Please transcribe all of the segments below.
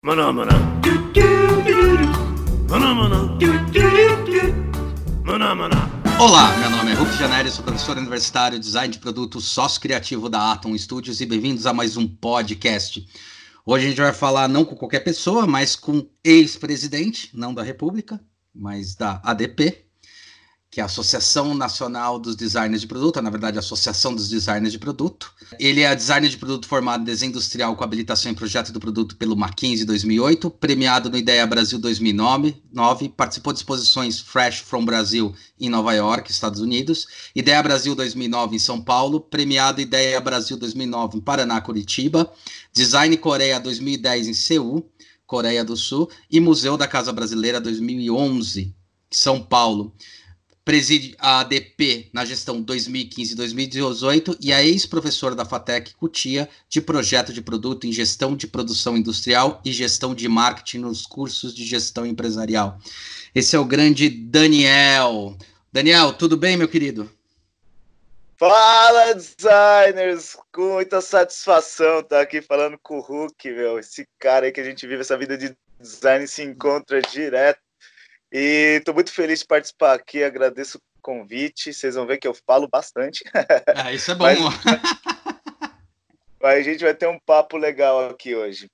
Maná, maná. Maná, maná. Maná, maná. Olá, meu nome é Ruf Janelli, sou professor universitário, design de produto, sócio criativo da Atom Studios e bem-vindos a mais um podcast. Hoje a gente vai falar não com qualquer pessoa, mas com ex-presidente, não da República, mas da ADP, que é a Associação Nacional dos Designers de Produto, na verdade, a Associação dos Designers de Produto. Ele é designer de produto formado em desenho industrial com habilitação em projeto do produto pelo Mackenzie 2008, premiado no Ideia Brasil 2009, 9, participou de exposições Fresh from Brasil em Nova York, Estados Unidos, Ideia Brasil 2009 em São Paulo, premiado Ideia Brasil 2009 em Paraná, Curitiba, Design Coreia 2010 em Seul, Coreia do Sul, e Museu da Casa Brasileira 2011, São Paulo preside a ADP na gestão 2015-2018 e é ex-professor da FATEC Cutia de projeto de produto em gestão de produção industrial e gestão de marketing nos cursos de gestão empresarial. Esse é o grande Daniel. Daniel, tudo bem, meu querido? Fala, designers! Com muita satisfação estar aqui falando com o Hulk, meu. Esse cara aí que a gente vive essa vida de design se encontra direto e estou muito feliz de participar aqui, agradeço o convite. Vocês vão ver que eu falo bastante. Ah, isso é bom. Mas, mas a gente vai ter um papo legal aqui hoje.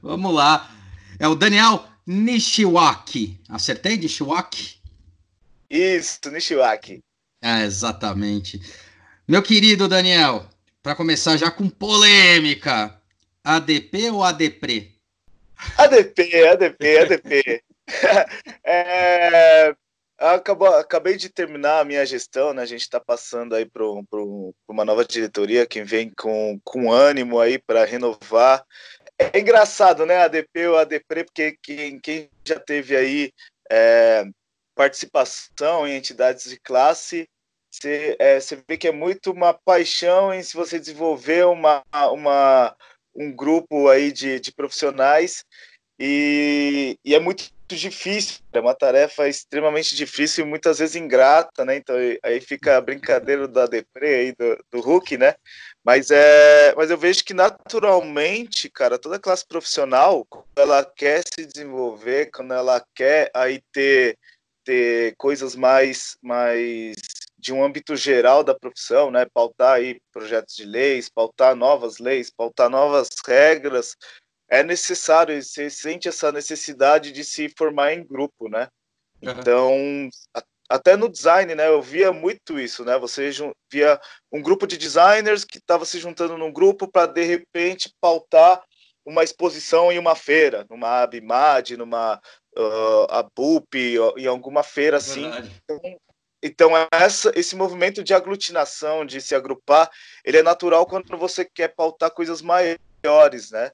Vamos lá. É o Daniel Nishiwaki. Acertei, Nishiwaki? Isso, Nishiwaki. É, exatamente. Meu querido Daniel, para começar já com polêmica, ADP ou ADPRE? ADP, ADP, ADP. é, acabou, acabei de terminar a minha gestão, né? A gente está passando aí para uma nova diretoria que vem com, com ânimo aí para renovar. É engraçado, né? ADP ou ADPRE, porque quem, quem já teve aí é, participação em entidades de classe, você, é, vê que é muito uma paixão em se você desenvolver uma, uma, um grupo aí de, de profissionais e, e é muito difícil, é uma tarefa extremamente difícil e muitas vezes ingrata, né? Então aí fica a brincadeira da Depre aí, do, do Hulk, né? Mas, é, mas eu vejo que naturalmente, cara, toda classe profissional, quando ela quer se desenvolver, quando ela quer aí ter, ter coisas mais, mais de um âmbito geral da profissão, né? Pautar aí projetos de leis, pautar novas leis, pautar novas regras, é necessário, você sente essa necessidade de se formar em grupo, né? Uhum. Então, a, até no design, né, eu via muito isso, né? Você via um grupo de designers que estava se juntando num grupo para de repente pautar uma exposição em uma feira, numa Abimad, numa uh, Abup, em alguma feira assim. Então, então, essa, esse movimento de aglutinação, de se agrupar, ele é natural quando você quer pautar coisas maiores, né?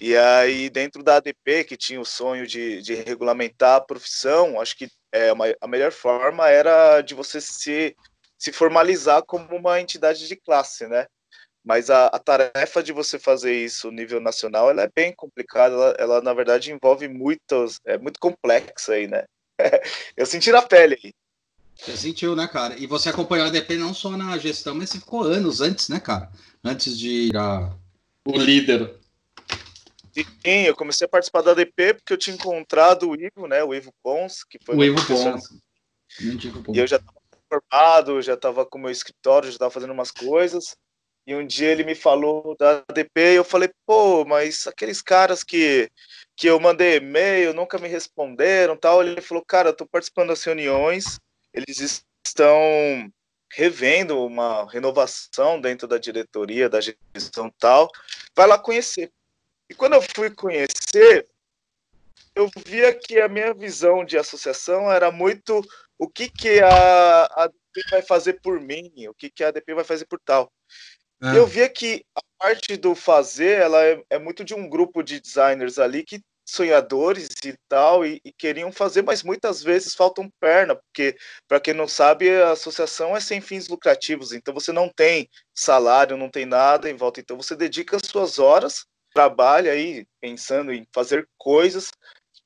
E aí, dentro da ADP, que tinha o sonho de, de regulamentar a profissão, acho que é, uma, a melhor forma era de você se, se formalizar como uma entidade de classe, né? Mas a, a tarefa de você fazer isso no nível nacional, ela é bem complicada, ela, ela na verdade envolve muitos, é muito complexa aí, né? Eu senti na pele aí. Você sentiu, né, cara? E você acompanhou a ADP não só na gestão, mas você ficou anos antes, né, cara? Antes de ir a... o líder. Sim, eu comecei a participar da ADP porque eu tinha encontrado o Ivo, né? O Ivo Pons, que foi o Ivo Pons. E eu já estava formado, já estava com o meu escritório, já estava fazendo umas coisas. E um dia ele me falou da ADP e eu falei, pô, mas aqueles caras que, que eu mandei e-mail nunca me responderam tal. Ele falou, cara, eu estou participando das reuniões, eles estão revendo uma renovação dentro da diretoria, da gestão tal. Vai lá conhecer. E quando eu fui conhecer, eu via que a minha visão de associação era muito o que, que a ADP vai fazer por mim, o que, que a ADP vai fazer por tal. É. Eu via que a parte do fazer, ela é, é, muito de um grupo de designers ali que sonhadores e tal, e, e queriam fazer, mas muitas vezes faltam perna, porque, para quem não sabe, a associação é sem fins lucrativos, então você não tem salário, não tem nada em volta, então você dedica as suas horas trabalha aí pensando em fazer coisas,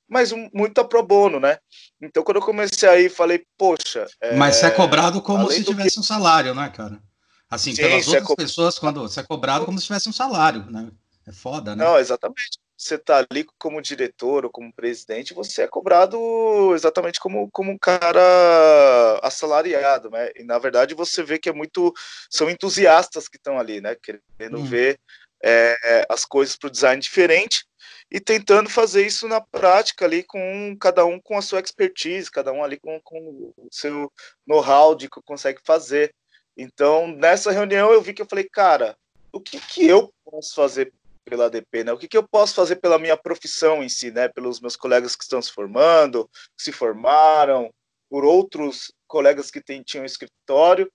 mas muito a pro bono, né? Então, quando eu comecei aí, falei, poxa. É... Mas você é cobrado como se tivesse que... um salário, né, cara? Assim, Sim, pelas é outras é co... pessoas, quando você é cobrado como se tivesse um salário, né? É foda, né? Não, exatamente. você está ali como diretor ou como presidente, você é cobrado exatamente como, como um cara assalariado, né? E na verdade você vê que é muito. São entusiastas que estão ali, né? Querendo hum. ver é, as coisas para o design diferente e tentando fazer isso na prática ali com cada um com a sua expertise, cada um ali com, com o seu know-how de que consegue fazer. Então, nessa reunião eu vi que eu falei, cara, o que, que eu posso fazer pela ADP, né? O que, que eu posso fazer pela minha profissão em si, né? Pelos meus colegas que estão se formando, que se formaram, por outros colegas que tem, tinham escritório.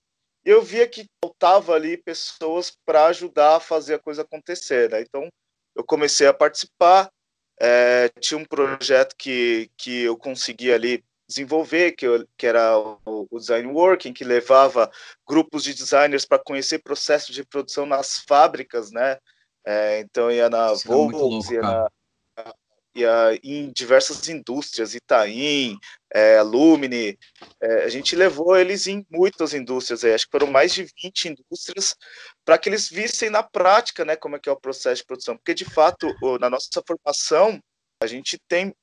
Eu via que faltava ali pessoas para ajudar a fazer a coisa acontecer, né? Então, eu comecei a participar. É, tinha um projeto que, que eu consegui ali desenvolver, que, eu, que era o, o, Design Working, que levava grupos de designers para conhecer processos de produção nas fábricas, né? É, então ia na Volks, ia, na, em diversas indústrias, Itaim, é, Lumine, é, a gente levou eles em muitas indústrias, aí, acho que foram mais de 20 indústrias, para que eles vissem na prática né, como é que é o processo de produção, porque de fato, na nossa formação, a gente tem,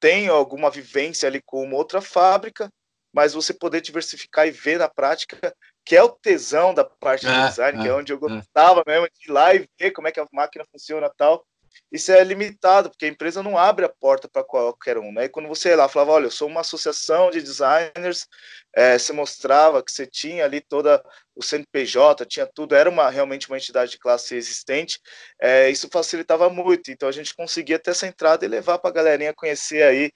tem alguma vivência ali com uma outra fábrica, mas você poder diversificar e ver na prática que é o tesão da parte é, design, é, que é onde eu é. gostava é. mesmo de ir lá e ver como é que a máquina funciona e tal. Isso é limitado, porque a empresa não abre a porta para qualquer um, né? E quando você ia lá falava, olha, eu sou uma associação de designers, é, você mostrava que você tinha ali toda o CNPJ, tinha tudo, era uma realmente uma entidade de classe existente, é, isso facilitava muito. Então a gente conseguia ter essa entrada e levar para a galerinha conhecer aí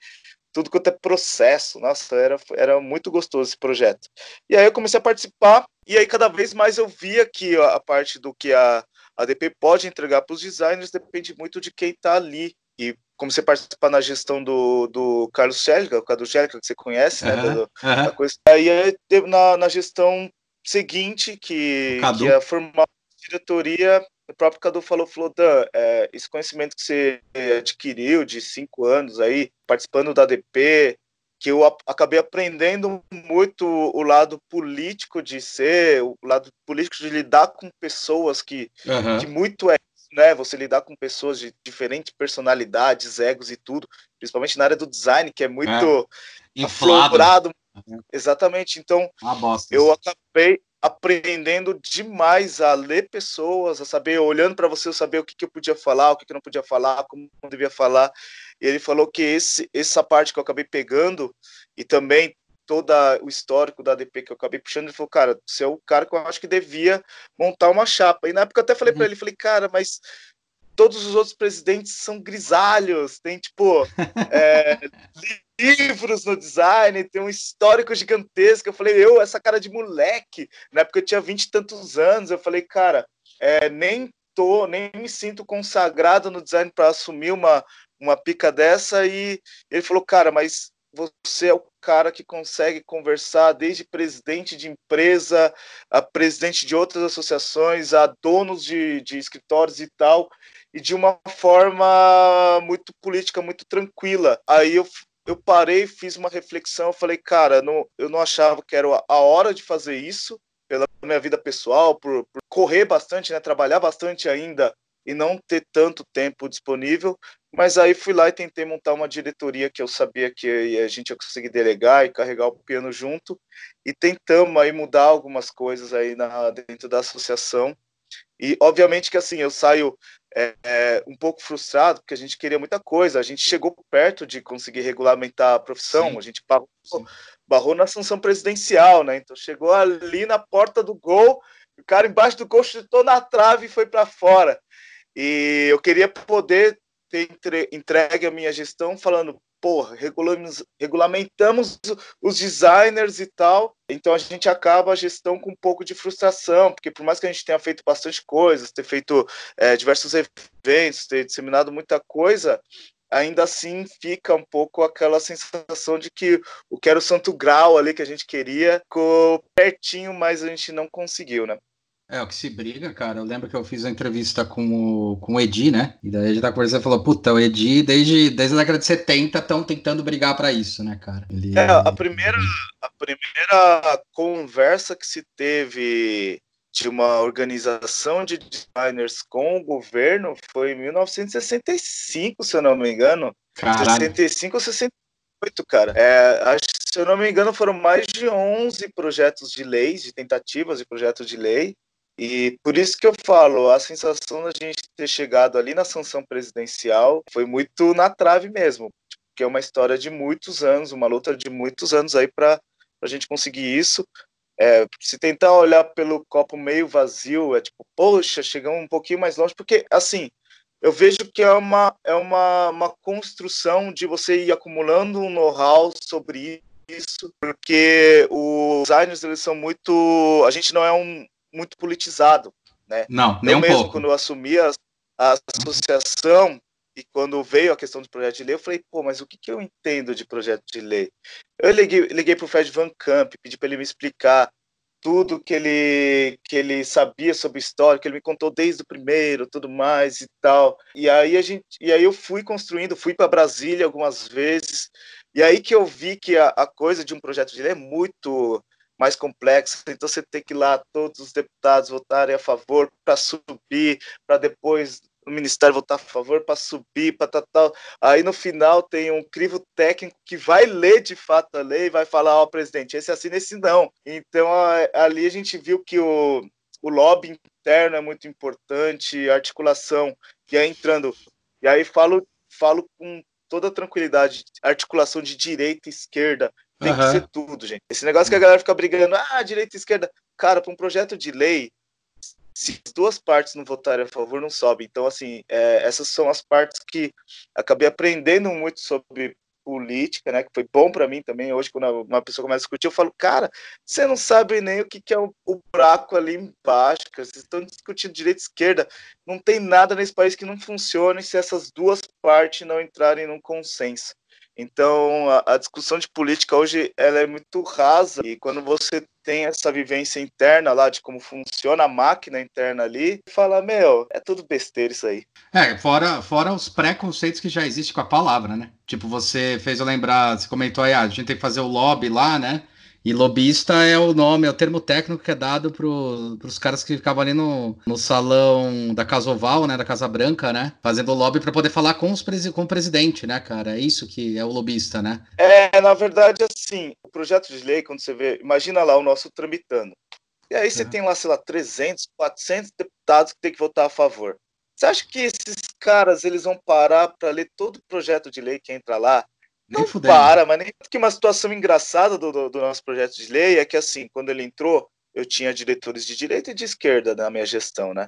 tudo quanto é processo. Nossa, era, era muito gostoso esse projeto. E aí eu comecei a participar, e aí cada vez mais eu via que a, parte do que a, a DP pode entregar para os designers depende muito de quem está ali. E comecei a participar na gestão do, do Carlos Schellica, o Carlos Schellica, que você conhece, né? Do, uhum. coisa. Aí na, na gestão seguinte, que, que ia formar diretoria o próprio Cadu falou, falou, Dan, é, esse conhecimento que você adquiriu de cinco anos aí, participando da ADP, que eu acabei aprendendo muito o lado político de ser, o lado político de lidar com pessoas que, uhum. que muito é né? Você lidar com pessoas de diferentes personalidades, egos e tudo, principalmente na área do design, que é muito é. aflorado. Uhum. Exatamente. Então, eu acabei aprendendo demais a ler pessoas, a saber, olhando para você, eu saber o que, que eu podia falar, o que, que eu não podia falar, como não devia falar. E ele falou que esse, essa parte que eu acabei pegando, e também todo o histórico da ADP que eu acabei puxando, ele falou, cara, você é o cara que eu acho que devia montar uma chapa. E na época eu até falei uhum. para ele, falei, cara, mas todos os outros presidentes são grisalhos, tem tipo é, livros no design, tem um histórico gigantesco. Eu falei, eu, essa cara de moleque, na época eu tinha vinte e tantos anos, eu falei, cara, é, nem tô, nem me sinto consagrado no design para assumir uma, uma pica dessa. E ele falou, cara, mas você é o cara que consegue conversar desde presidente de empresa, a presidente de outras associações, a donos de, de escritórios e tal, e de uma forma muito política, muito tranquila. Aí eu, eu parei, fiz uma reflexão, falei, cara, não, eu não achava que era a hora de fazer isso, pela minha vida pessoal, por, por correr bastante, né, trabalhar bastante ainda e não ter tanto tempo disponível, mas aí fui lá e tentei montar uma diretoria que eu sabia que a gente ia conseguir delegar e carregar o piano junto, e tentamos aí mudar algumas coisas aí na, dentro da associação, e obviamente que assim, eu saio é, é, um pouco frustrado, porque a gente queria muita coisa, a gente chegou perto de conseguir regulamentar a profissão, Sim. a gente barrou, barrou, na sanção presidencial, né? Então chegou ali na porta do gol, o cara embaixo do gol chutou na trave e foi para fora. E eu queria poder ter entregue a minha gestão falando, porra, regulamos, regulamentamos os designers e tal, então a gente acaba a gestão com um pouco de frustração, porque por mais que a gente tenha feito bastante coisas, ter feito é, diversos eventos, ter disseminado muita coisa, ainda assim fica um pouco aquela sensação de que o que era o santo grau ali que a gente queria ficou pertinho, mas a gente não conseguiu, né? É, o que se briga, cara. Eu lembro que eu fiz a entrevista com o, com o Edi, né? E daí a gente tá conversando e falou: puta, o Edi, desde, desde a década de 70, estão tentando brigar para isso, né, cara? Ele, é, a primeira, a primeira conversa que se teve de uma organização de designers com o governo foi em 1965, se eu não me engano. Caralho. 65 ou 68, cara. É, acho, se eu não me engano, foram mais de 11 projetos de lei, de tentativas de projetos de lei. E por isso que eu falo, a sensação da gente ter chegado ali na sanção presidencial foi muito na trave mesmo, que é uma história de muitos anos, uma luta de muitos anos aí para a gente conseguir isso. É, se tentar olhar pelo copo meio vazio, é tipo, poxa, chegamos um pouquinho mais longe, porque assim, eu vejo que é uma, é uma, uma construção de você ir acumulando um know-how sobre isso, porque os designers eles são muito. A gente não é um muito politizado, né? Não, nem eu um mesmo, pouco. quando eu assumi a, a associação, e quando veio a questão do projeto de lei, eu falei, pô, mas o que, que eu entendo de projeto de lei? Eu liguei, liguei para o Fred Van Camp, pedi para ele me explicar tudo que ele, que ele sabia sobre história, que ele me contou desde o primeiro, tudo mais e tal. E aí a gente, e aí eu fui construindo, fui para Brasília algumas vezes, e aí que eu vi que a, a coisa de um projeto de lei é muito mais complexa, então você tem que ir lá todos os deputados votarem a favor para subir, para depois o ministério votar a favor para subir, para tal, tal. Aí no final tem um crivo técnico que vai ler de fato a lei e vai falar, ó, oh, presidente, esse assina, esse não. Então ali a gente viu que o, o lobby interno é muito importante, a articulação, e aí entrando, e aí falo, falo com toda tranquilidade, articulação de direita e esquerda, tem uhum. que ser tudo, gente. Esse negócio que a galera fica brigando, ah, direita e esquerda. Cara, para um projeto de lei, se as duas partes não votarem a favor, não sobe. Então, assim, é, essas são as partes que acabei aprendendo muito sobre política, né? Que foi bom para mim também. Hoje, quando uma pessoa começa a discutir, eu falo, cara, você não sabe nem o que, que é o, o buraco ali embaixo, cara. Vocês estão discutindo direita e esquerda. Não tem nada nesse país que não funcione se essas duas partes não entrarem num consenso. Então, a, a, discussão de política hoje ela é muito rasa e quando você tem essa vivência interna lá de como funciona a máquina interna ali, fala, meu, é tudo besteira isso aí. É, fora, fora os preconceitos que já existem com a palavra, né? Tipo, você fez eu lembrar, você comentou aí, ah, a gente tem que fazer o lobby lá, né? E lobista é o nome, é o termo técnico que é dado para os caras que ficavam ali no, no salão da Casa Oval, né, da Casa Branca, né, fazendo lobby para poder falar com, os com o presidente, né, cara? É isso que é o lobista, né? É, na verdade, assim, o projeto de lei, quando você vê, imagina lá o nosso tramitando. E aí você uhum. tem lá, sei lá, 300, 400 deputados que tem que votar a favor. Você acha que esses caras eles vão parar para ler todo o projeto de lei que entra lá nem não fudendo. para, mas nem que uma situação engraçada do, do, do, nosso projeto de lei é que assim, quando ele entrou, eu tinha diretores de direita e de esquerda na minha gestão, né?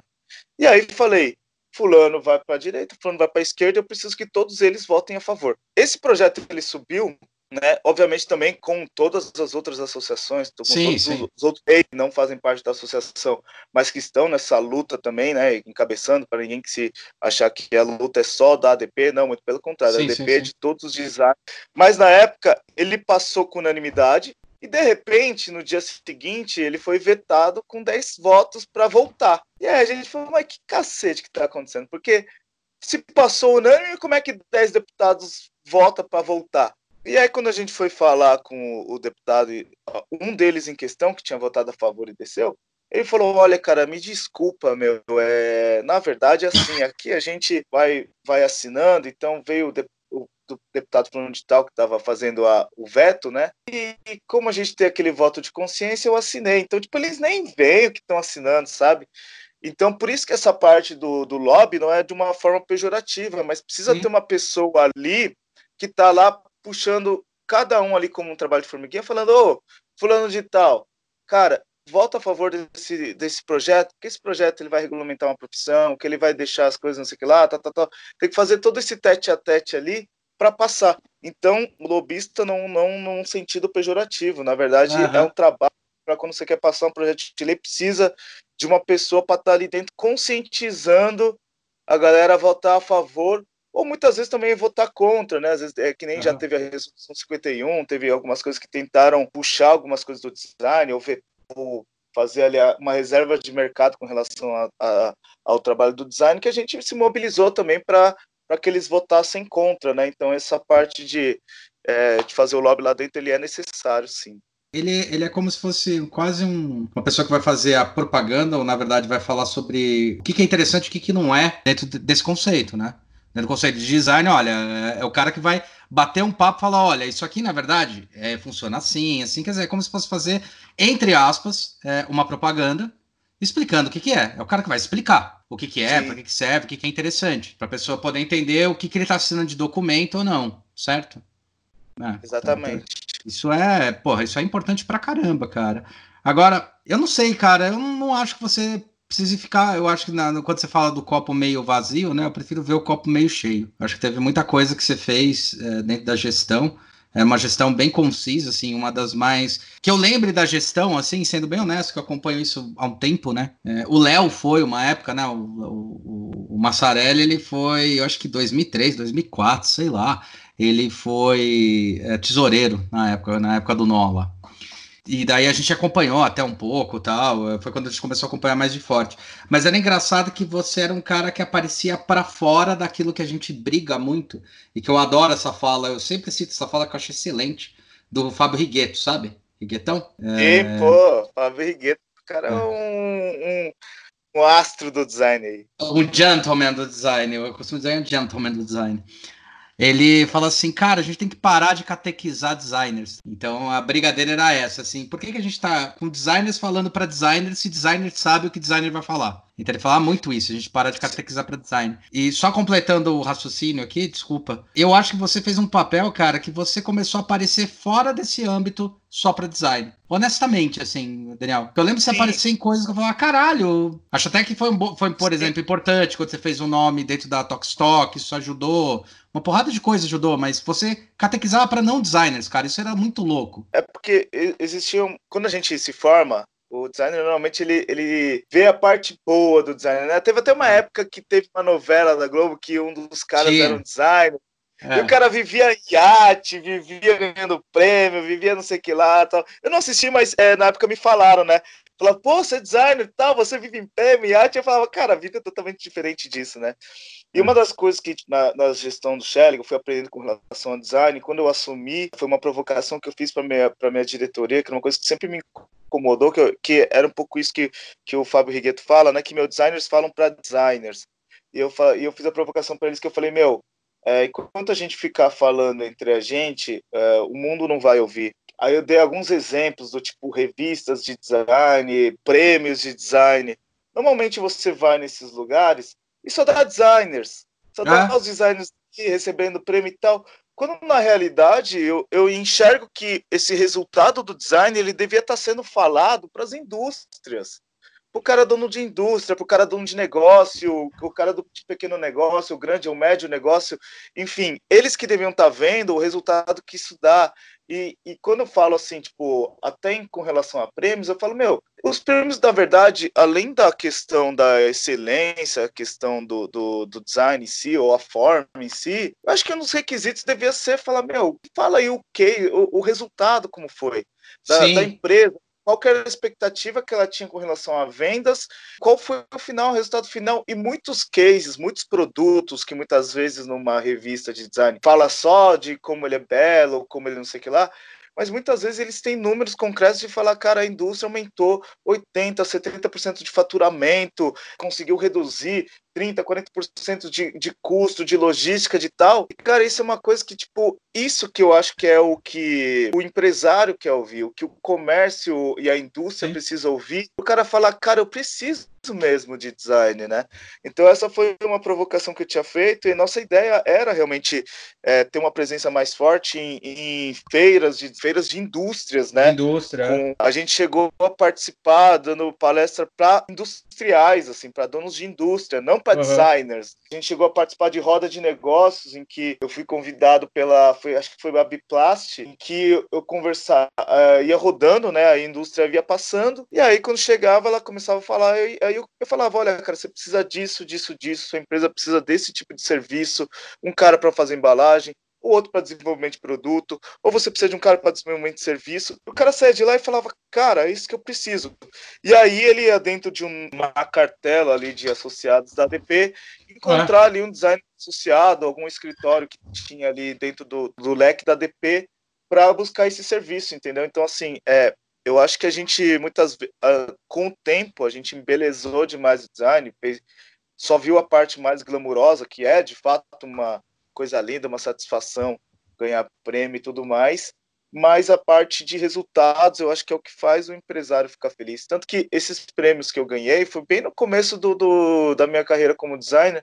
E aí falei, fulano vai para a direita, fulano vai para a esquerda, eu preciso que todos eles votem a favor. Esse projeto ele subiu né? Obviamente também com todas as outras associações, com sim, todos sim. os outros que não fazem parte da associação, mas que estão nessa luta também, né? Encabeçando para ninguém que se achar que a luta é só da ADP, não, muito pelo contrário, sim, a ADP é de todos os designers. Mas na época ele passou com unanimidade e de repente, no dia seguinte, ele foi vetado com 10 votos para voltar. E aí a gente falou, mas que cacete que está acontecendo? Porque se passou unânime, como é que 10 deputados votam para voltar? E aí, quando a gente foi falar com o deputado, um deles em questão, que tinha votado a favor e desceu, ele falou: Olha, cara, me desculpa, meu. É... Na verdade, assim, aqui a gente vai, vai assinando, então veio o, de... o deputado fulano de tal que estava fazendo a... o veto, né? E, e, como a gente tem aquele voto de consciência, eu assinei. Então, tipo, eles nem veem o que estão assinando, sabe? Então, por isso que essa parte do, do lobby não é de uma forma pejorativa, mas precisa Sim. ter uma pessoa ali que está lá puxando cada um ali como um trabalho de formiguinha, falando, ô, fulano de tal, cara, volta a favor desse, desse projeto, que esse projeto ele vai regulamentar uma profissão, que ele vai deixar as coisas não sei o que lá, tá, tá, tá. tem que fazer todo esse tete a tete ali para passar. Então, lobista não, não num sentido pejorativo, na verdade uhum. é um trabalho para quando você quer passar um projeto de lei, precisa de uma pessoa para estar tá ali dentro conscientizando a galera a votar a favor ou muitas vezes também votar contra, né? Às vezes é que nem uhum. já teve a resolução 51, teve algumas coisas que tentaram puxar algumas coisas do design, ou, ver, ou fazer ali uma reserva de mercado com relação a, a, ao trabalho do design, que a gente se mobilizou também para que eles votassem contra, né? Então essa parte de, é, de fazer o lobby lá dentro ele é necessário, sim. Ele, ele é como se fosse quase um, uma pessoa que vai fazer a propaganda, ou na verdade vai falar sobre o que, que é interessante e o que, que não é dentro desse conceito, né? Dentro do conceito de design, olha, é, é o cara que vai bater um papo e falar: olha, isso aqui na verdade é, funciona assim, assim, quer dizer, é como se fosse fazer, entre aspas, é, uma propaganda explicando o que, que é. É o cara que vai explicar o que, que é, para que, que serve, o que, que é interessante, para a pessoa poder entender o que, que ele está assinando de documento ou não, certo? É, Exatamente. Então, isso é, porra, isso é importante pra caramba, cara. Agora, eu não sei, cara, eu não, não acho que você precise ficar. Eu acho que na, quando você fala do copo meio vazio, né? Eu prefiro ver o copo meio cheio. Acho que teve muita coisa que você fez é, dentro da gestão. É uma gestão bem concisa, assim, uma das mais. Que eu lembre da gestão, assim, sendo bem honesto, que eu acompanho isso há um tempo, né? É, o Léo foi uma época, né? O, o, o Massarelli, ele foi, eu acho que 2003, 2004, sei lá. Ele foi é, tesoureiro na época, na época do Nola. E daí a gente acompanhou até um pouco tal. Foi quando a gente começou a acompanhar mais de forte. Mas era engraçado que você era um cara que aparecia para fora daquilo que a gente briga muito. E que eu adoro essa fala. Eu sempre cito essa fala que eu acho excelente. Do Fábio Rigueto, sabe? Riguetão? É... E, pô, Fábio Rigueto, o cara é, é um, um, um astro do design aí. Um gentleman do design. Eu costumo dizer um gentleman do design ele fala assim, cara, a gente tem que parar de catequizar designers. Então a briga dele era essa, assim, por que, que a gente tá com designers falando para designers se designer sabe o que designer vai falar? Então ele fala muito isso, a gente para de catequizar para design. E só completando o raciocínio aqui, desculpa, eu acho que você fez um papel, cara, que você começou a aparecer fora desse âmbito só para design. Honestamente, assim, Daniel. Eu lembro de você aparecer em coisas que eu falava, caralho. Acho até que foi, um, foi por Sim. exemplo, importante quando você fez um nome dentro da Talkstock, isso ajudou. Uma porrada de coisas ajudou, mas você catequizava para não designers, cara, isso era muito louco. É porque existiam. Quando a gente se forma, o designer normalmente ele, ele vê a parte boa do designer. Né? Teve até uma é. época que teve uma novela da Globo que um dos caras Sim. era um designer. É. E o cara vivia iate, vivia ganhando prêmio, vivia não sei o que lá tal. Eu não assisti, mas é, na época me falaram, né? Falava, pô, você é designer e tal, você vive em prêmio, iate. Eu falava, cara, a vida é totalmente diferente disso, né? E uma das coisas que na, na gestão do Shelly, eu fui aprendendo com relação ao design, quando eu assumi, foi uma provocação que eu fiz para minha para minha diretoria, que era uma coisa que sempre me incomodou, que, eu, que era um pouco isso que, que o Fábio Rigueto fala, né, que meus designers falam para designers. E eu, e eu fiz a provocação para eles que eu falei, meu, é, enquanto a gente ficar falando entre a gente, é, o mundo não vai ouvir. Aí eu dei alguns exemplos do tipo revistas de design, prêmios de design. Normalmente você vai nesses lugares e só dá designers. Só dá ah. os designers recebendo prêmio e tal. Quando na realidade eu, eu enxergo que esse resultado do design ele devia estar sendo falado para as indústrias. Para o cara dono de indústria, para o cara dono de negócio, o cara do pequeno negócio, o grande ou médio negócio, enfim, eles que deviam estar vendo o resultado que isso dá. E, e quando eu falo assim, tipo, até com relação a prêmios, eu falo, meu, os prêmios, na verdade, além da questão da excelência, a questão do, do, do, design em si, ou a forma em si, eu acho que um dos requisitos devia ser falar, meu, fala aí o que, o, o resultado como foi, da, da empresa, qual era a expectativa que ela tinha com relação a vendas, qual foi o final, o resultado final, e muitos cases, muitos produtos que muitas vezes numa revista de design fala só de como ele é belo, como ele não sei o que lá, mas muitas vezes eles têm números concretos de falar, cara, a indústria aumentou 80%, 70% de faturamento, conseguiu reduzir 30%, 40% de, de custo, de logística, de tal. E, cara, isso é uma coisa que, tipo, isso que eu acho que é o que o empresário quer ouvir, o que o comércio e a indústria Sim. precisa ouvir. O cara fala, cara, eu preciso mesmo de design, né? Então essa foi uma provocação que eu tinha feito e nossa ideia era realmente é, ter uma presença mais forte em, em, feiras de feiras de indústrias, né? Indústria. Com, a gente chegou a participar dando palestra para industriais, assim, para donos de indústria, não para uhum. designers. A gente chegou a participar de roda de negócios em que eu fui convidado pela, foi, acho que foi a Biplast, em que eu conversar, uh, ia rodando, né? A indústria ia passando, e aí quando chegava ela começava a falar, aí eu, eu falava, olha, cara, você precisa disso, disso, disso, sua empresa precisa desse tipo de serviço, um cara para fazer embalagem, o outro para desenvolvimento de produto, ou você precisa de um cara para desenvolvimento de serviço. O cara saía de lá e falava, cara, é isso que eu preciso. E aí ele ia dentro de uma cartela ali de associados da ADP encontrar é. ali um design associado, algum escritório que tinha ali dentro do, do leque da ADP para buscar esse serviço, entendeu? Então, assim, é, eu acho que a gente, muitas vezes, uh, com o tempo, a gente embelezou demais o design, fez, só viu a parte mais glamurosa, que é, de fato, uma coisa linda, uma satisfação ganhar prêmio e tudo mais, mas a parte de resultados eu acho que é o que faz o empresário ficar feliz. Tanto que esses prêmios que eu ganhei foi bem no começo do, do da minha carreira como designer,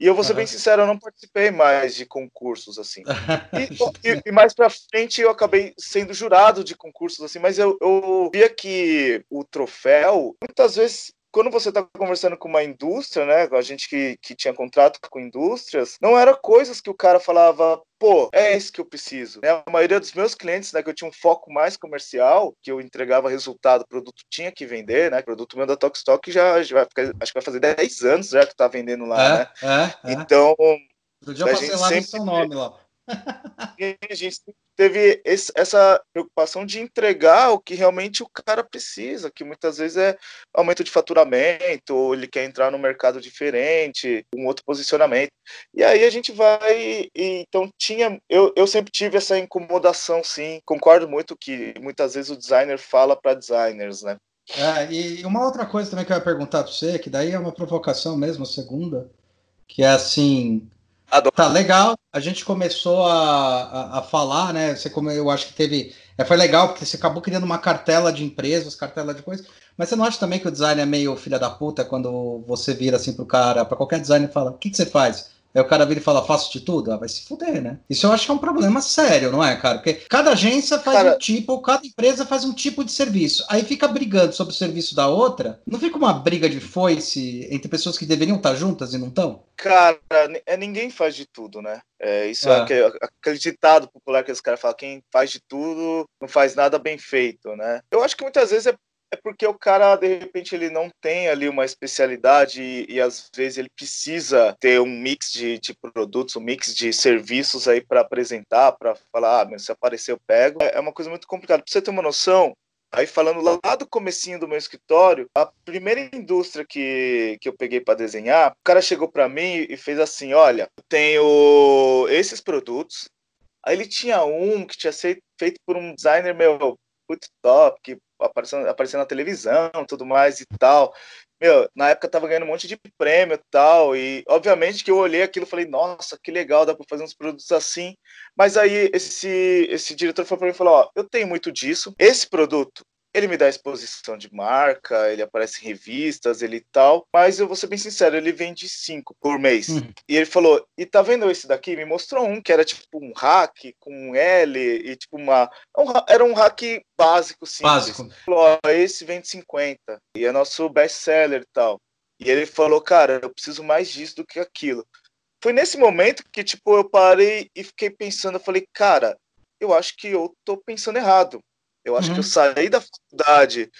e eu vou ser uhum. bem sincero, eu não participei mais de concursos assim. E, e, e mais para frente eu acabei sendo jurado de concursos assim, mas eu, eu via que o troféu muitas vezes quando você está conversando com uma indústria, né, a gente que, que tinha contrato com indústrias, não era coisas que o cara falava, pô, é isso que eu preciso. Né? A maioria dos meus clientes, né, que eu tinha um foco mais comercial, que eu entregava resultado, o produto tinha que vender, né, o produto meu da Tokstok já, já vai ficar, acho que vai fazer 10 anos já que tá vendendo lá, é, né. É, é. Então, eu passei lá no seu nome lá. a gente teve esse, essa preocupação de entregar o que realmente o cara precisa, que muitas vezes é aumento de faturamento, ou ele quer entrar no mercado diferente, um outro posicionamento. E aí a gente vai. E, então tinha. Eu, eu sempre tive essa incomodação, sim. Concordo muito que muitas vezes o designer fala para designers, né? É, e uma outra coisa também que eu ia perguntar para você, que daí é uma provocação mesmo, segunda, que é assim, Adoro. Tá legal. A gente começou a, a, a, falar, né? Você como eu acho que teve. É, foi legal porque você acabou criando uma cartela de empresas, cartela de coisas. Mas você não acha também que o design é meio filha da puta quando você vira assim pro cara, para qualquer designer e fala: o que, que você faz? Aí o cara vira e fala, faço de tudo? Ah, vai se fuder, né? Isso eu acho que é um problema sério, não é, cara? Porque cada agência faz cara... um tipo, cada empresa faz um tipo de serviço. Aí fica brigando sobre o serviço da outra. Não fica uma briga de foice entre pessoas que deveriam estar juntas e não estão? Cara, é, ninguém faz de tudo, né? É, isso é, é aquele ditado popular que os caras falam, quem faz de tudo não faz nada bem feito, né? Eu acho que muitas vezes é é porque o cara, de repente, ele não tem ali uma especialidade e, e às vezes ele precisa ter um mix de, de produtos, um mix de serviços aí para apresentar, para falar, ah, se aparecer eu pego. É, é uma coisa muito complicada. Para você ter uma noção, Aí falando lá do comecinho do meu escritório, a primeira indústria que, que eu peguei para desenhar, o cara chegou para mim e fez assim, olha, eu tenho esses produtos. Aí ele tinha um que tinha feito por um designer meu muito top, que aparecendo, aparecendo na televisão, tudo mais e tal. Meu, na época tava ganhando um monte de prêmio e tal, e obviamente que eu olhei aquilo e falei, nossa, que legal, dá para fazer uns produtos assim. Mas aí esse, esse diretor falou para mim, falou, ó, eu tenho muito disso, esse produto ele me dá exposição de marca, ele aparece em revistas, ele tal, mas eu vou ser bem sincero, ele vende cinco por mês. Uhum. E ele falou: e tá vendo esse daqui? Me mostrou um que era tipo um hack com um L e tipo uma. Era um hack básico, simples. Básico. Falou: ó, esse vende 50 e é nosso best-seller e tal. E ele falou: cara, eu preciso mais disso do que aquilo. Foi nesse momento que, tipo, eu parei e fiquei pensando, eu falei, cara, eu acho que eu tô pensando errado. Eu acho uhum. que eu uhum. saí da faculdade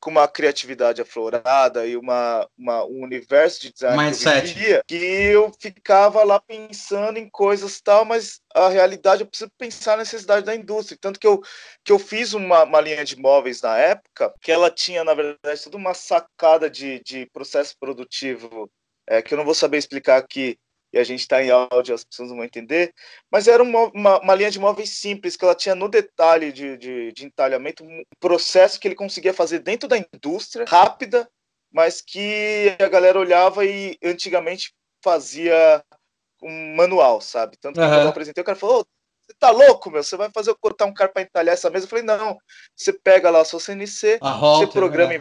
com uma criatividade aflorada e uma, uma um universo de design Mindset. que eu, vivia, que eu ficava lá pensando em coisas tal, mas a realidade eu preciso pensar na necessidade da indústria. Tanto que eu, que eu fiz uma, uma linha de móveis na época, que ela tinha, na verdade, toda uma sacada de, de processo produtivo é, que eu não vou saber explicar aqui, e a gente está em áudio, as pessoas não vão entender, mas era uma, uma, uma, linha de móveis simples, que ela tinha no detalhe de, de, de entalhamento um processo que ele conseguia fazer dentro da indústria, rápida, mas que a galera olhava e antigamente fazia um manual, sabe? Tanto que uhum. quando eu apresentei, o cara falou, você tá louco, meu? Você vai fazer eu cortar um cara para entalhar essa mesa? Eu falei, não, você pega lá a sua CNC, você programa né? em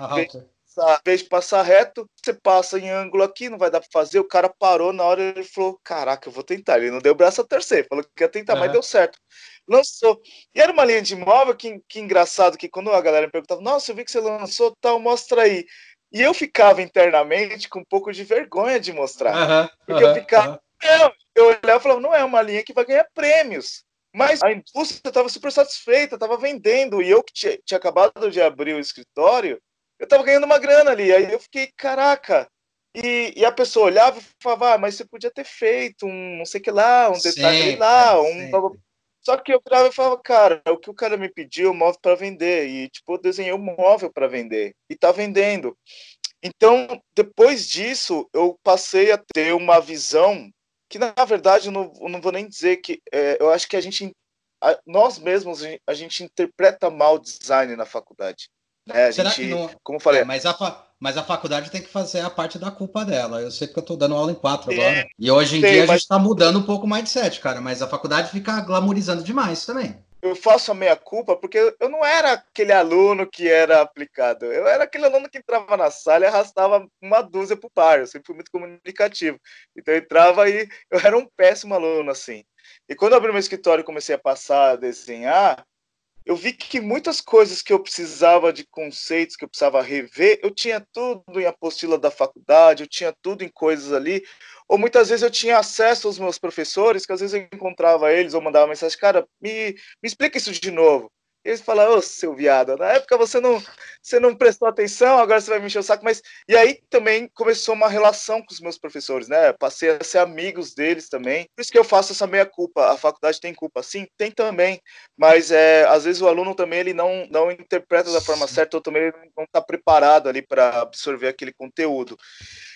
passar, em vez de passar reto, você passa em ângulo aqui, não vai dar para fazer. O cara parou na hora ele falou: Caraca, eu vou tentar. Ele não deu o braço a torcer, falou que ia tentar, uhum. mas deu certo. Lançou. E era uma linha de imóvel que, que engraçado que quando a galera me perguntava: Nossa, eu vi que você lançou tal, mostra aí. E eu ficava internamente com um pouco de vergonha de mostrar. Uhum, porque uhum, eu ficava. Não, eu olhava e falava: Não é uma linha que vai ganhar prêmios. Mas a indústria estava super satisfeita, estava vendendo. E eu que tinha, tinha acabado de abrir o escritório, eu tava ganhando uma grana ali. Aí eu fiquei, caraca. E, e a pessoa olhava e falava, ah, mas você podia ter feito um não sei o que lá, um detalhe sempre, lá, um. Sempre. Só que eu virava e falava, cara, o que o cara me pediu, eu móvel para vender. E, tipo, eu desenhei um móvel para vender. E tá vendendo. Então, depois disso, eu passei a ter uma visão que, na verdade, eu não, eu não vou nem dizer que. É, eu acho que a gente a, nós mesmos a gente interpreta mal design na faculdade. Né? A Será gente, que não... como eu falei, é, mas, a, mas a faculdade tem que fazer a parte da culpa dela. Eu sei que eu estou dando aula em quatro agora. E hoje em dia a gente está mudando um pouco o mindset, cara. Mas a faculdade fica glamorizando demais também eu faço a meia culpa porque eu não era aquele aluno que era aplicado. Eu era aquele aluno que entrava na sala e arrastava uma dúzia pro par. Eu sempre fui muito comunicativo. Então eu entrava e eu era um péssimo aluno, assim. E quando eu abri meu escritório e comecei a passar a desenhar, eu vi que muitas coisas que eu precisava de conceitos, que eu precisava rever, eu tinha tudo em apostila da faculdade, eu tinha tudo em coisas ali, ou muitas vezes eu tinha acesso aos meus professores, que às vezes eu encontrava eles ou mandava mensagem, cara, me, me explica isso de novo. E eles falam, ô seu viado, na época você não, você não prestou atenção, agora você vai me encher o saco, mas. E aí também começou uma relação com os meus professores, né? Passei a ser amigos deles também. Por isso que eu faço essa meia culpa. A faculdade tem culpa? Sim, tem também. Mas é, às vezes o aluno também ele não, não interpreta da forma certa, ou também não está preparado ali para absorver aquele conteúdo.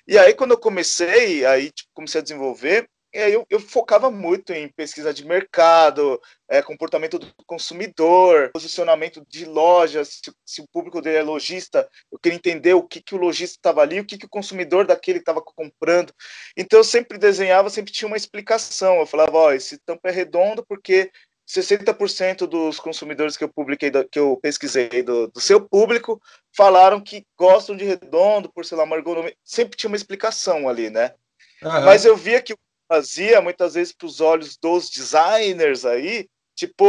E aí, quando eu comecei, aí tipo, comecei a desenvolver, eu, eu, focava muito em pesquisa de mercado, é, comportamento do consumidor, posicionamento de lojas, se, se, o público dele é lojista, eu queria entender o que, que o lojista estava ali, o que, que o consumidor daquele estava comprando. Então eu sempre desenhava, sempre tinha uma explicação. Eu falava, ó, oh, esse tampo é redondo porque 60% dos consumidores que eu publiquei, que eu pesquisei do, do, seu público, falaram que gostam de redondo, por sei lá, uma ergonomia. Sempre tinha uma explicação ali, né? Uhum. Mas eu via que o fazia muitas vezes para os olhos dos designers aí, tipo,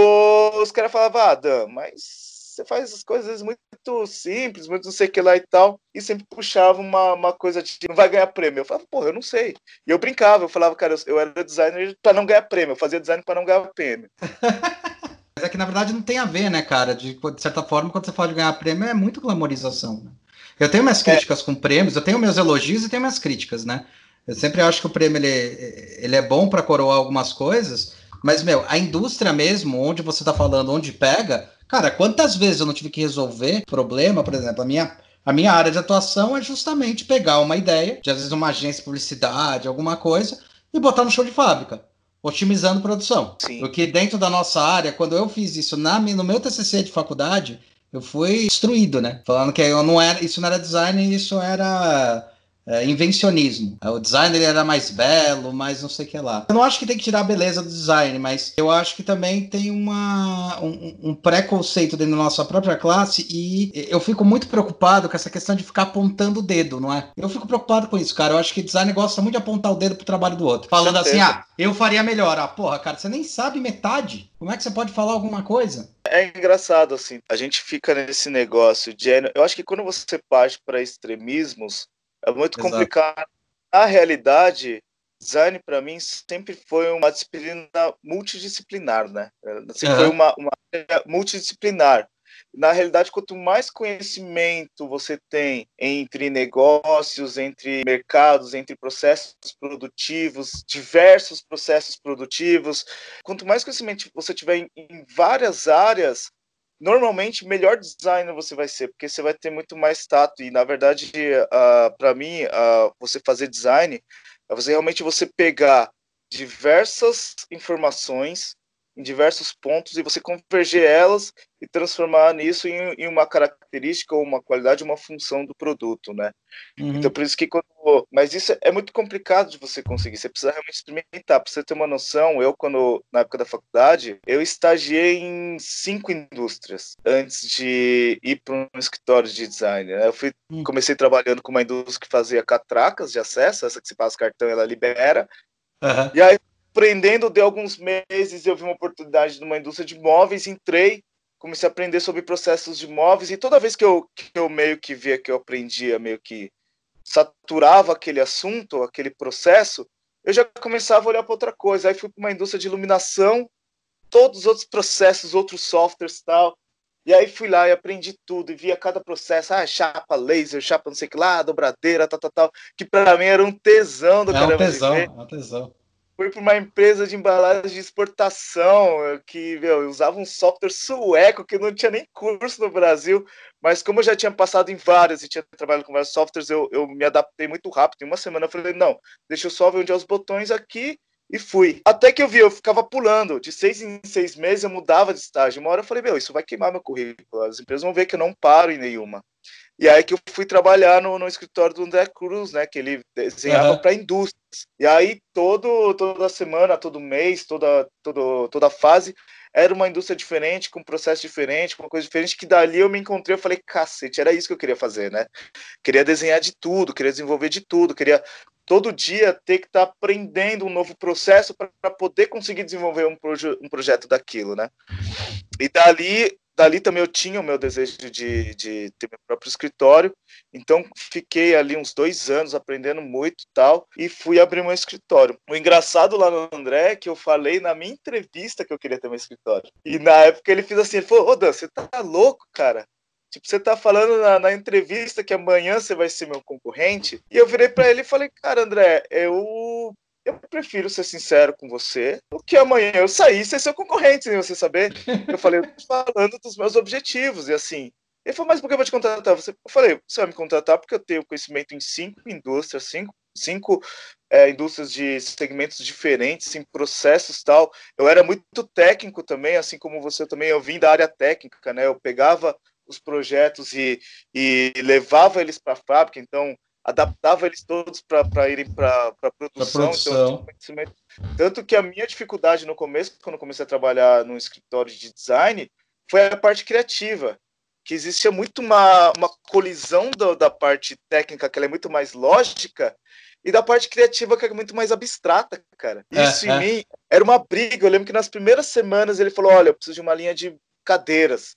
os caras falavam, ah, Dan, mas você faz as coisas muito simples, muito não sei o que lá e tal, e sempre puxava uma, uma coisa de não vai ganhar prêmio. Eu falava, porra, eu não sei. E eu brincava, eu falava, cara, eu, eu era designer para não ganhar prêmio, eu fazia design para não ganhar prêmio. Mas é que na verdade não tem a ver, né, cara? De, de certa forma, quando você fala de ganhar prêmio, é muito glamorização. Né? Eu tenho minhas é. críticas é. com prêmios, eu tenho meus elogios e tenho minhas críticas, né? Eu sempre acho que o prêmio ele, ele é bom para coroar algumas coisas, mas, meu, a indústria mesmo, onde você está falando, onde pega, cara, quantas vezes eu não tive que resolver problema, por exemplo, a minha, a minha área de atuação é justamente pegar uma ideia, de às vezes uma agência de publicidade, alguma coisa, e botar no show de fábrica, otimizando produção. Sim. Porque dentro da nossa área, quando eu fiz isso na, no meu TCC de faculdade, eu fui instruído, né? Falando que eu não era, isso não era design, isso era é, invencionismo. O design ele era mais belo, mais não sei o que lá. Eu não acho que tem que tirar a beleza do design, mas eu acho que também tem uma, um, um preconceito dentro da nossa própria classe e eu fico muito preocupado com essa questão de ficar apontando o dedo, não é? Eu fico preocupado com isso, cara. Eu acho que design gosta muito de apontar o dedo pro trabalho do outro. Falando assim, ah, eu faria melhor. Ah, porra, cara, você nem sabe metade. Como é que você pode falar alguma coisa? É engraçado, assim, a gente fica nesse negócio de. Eu acho que quando você parte para extremismos, é muito Exato. complicado. Na realidade, design para mim sempre foi uma disciplina multidisciplinar, né? Sempre uhum. foi uma, uma multidisciplinar. Na realidade, quanto mais conhecimento você tem entre negócios, entre mercados, entre processos produtivos, diversos processos produtivos, quanto mais conhecimento você tiver em, em várias áreas, normalmente melhor designer você vai ser, porque você vai ter muito mais tato. E na verdade, uh, para mim, uh, você fazer design é você realmente você pegar diversas informações em diversos pontos e você converger elas e transformar nisso em, em uma característica ou uma qualidade, uma função do produto, né? Uhum. Então por isso que quando, mas isso é muito complicado de você conseguir. Você precisa realmente experimentar. Para você ter uma noção, eu quando na época da faculdade eu estagiei em cinco indústrias antes de ir para um escritório de design. Né? Eu fui uhum. comecei trabalhando com uma indústria que fazia catracas de acesso, essa que se passa cartão ela libera. Uhum. E aí aprendendo, de alguns meses eu vi uma oportunidade numa indústria de móveis, entrei, comecei a aprender sobre processos de móveis e toda vez que eu, que eu meio que via que eu aprendia, meio que saturava aquele assunto, aquele processo, eu já começava a olhar para outra coisa. Aí fui para uma indústria de iluminação, todos os outros processos, outros softwares tal. E aí fui lá e aprendi tudo, e via cada processo, ah, chapa laser, chapa não sei o que lá, dobradeira, tal, tal, tal, que para mim era um tesão do é caramba. Um tesão, é um tesão fui para uma empresa de embalagem de exportação que meu, usava um software sueco que não tinha nem curso no Brasil, mas como eu já tinha passado em várias e tinha trabalhado com vários softwares, eu, eu me adaptei muito rápido. Em uma semana eu falei, não, deixa eu só ver onde é os botões aqui e fui. Até que eu vi, eu ficava pulando. De seis em seis meses eu mudava de estágio. Uma hora eu falei, meu, isso vai queimar meu currículo. As empresas vão ver que eu não paro em nenhuma. E aí que eu fui trabalhar no, no escritório do André Cruz, né? Que ele desenhava uhum. para indústrias. E aí todo, toda semana, todo mês, toda, todo, toda fase era uma indústria diferente, com um processo diferente, com uma coisa diferente, que dali eu me encontrei, eu falei, cacete, era isso que eu queria fazer, né? Queria desenhar de tudo, queria desenvolver de tudo, queria todo dia ter que estar tá aprendendo um novo processo para poder conseguir desenvolver um, proje um projeto daquilo, né? E dali dali também eu tinha o meu desejo de, de ter meu próprio escritório, então fiquei ali uns dois anos aprendendo muito tal, e fui abrir meu escritório. O engraçado lá no André é que eu falei na minha entrevista que eu queria ter meu escritório. E na época ele fez assim, ele falou, ô Dan, você tá louco, cara? Tipo, você tá falando na, na, entrevista que amanhã você vai ser meu concorrente. E eu virei para ele e falei, cara, André, eu eu prefiro ser sincero com você do que amanhã eu sair ser seu concorrente sem você saber. Eu falei, eu tô falando dos meus objetivos, e assim. Ele falou, mas por que eu vou te contratar? Você, eu falei, você vai me contratar porque eu tenho conhecimento em cinco indústrias, cinco, cinco é, indústrias de segmentos diferentes, em processos tal. Eu era muito técnico também, assim como você também, eu vim da área técnica, né? Eu pegava os projetos e, e levava eles para a fábrica, então adaptava eles todos para irem para produção. produção. Então, tanto que a minha dificuldade no começo, quando comecei a trabalhar no escritório de design, foi a parte criativa, que existia muito uma, uma colisão do, da parte técnica, que ela é muito mais lógica, e da parte criativa, que é muito mais abstrata, cara. É, Isso é, em é. mim era uma briga. Eu lembro que nas primeiras semanas ele falou: Olha, eu preciso de uma linha de cadeiras.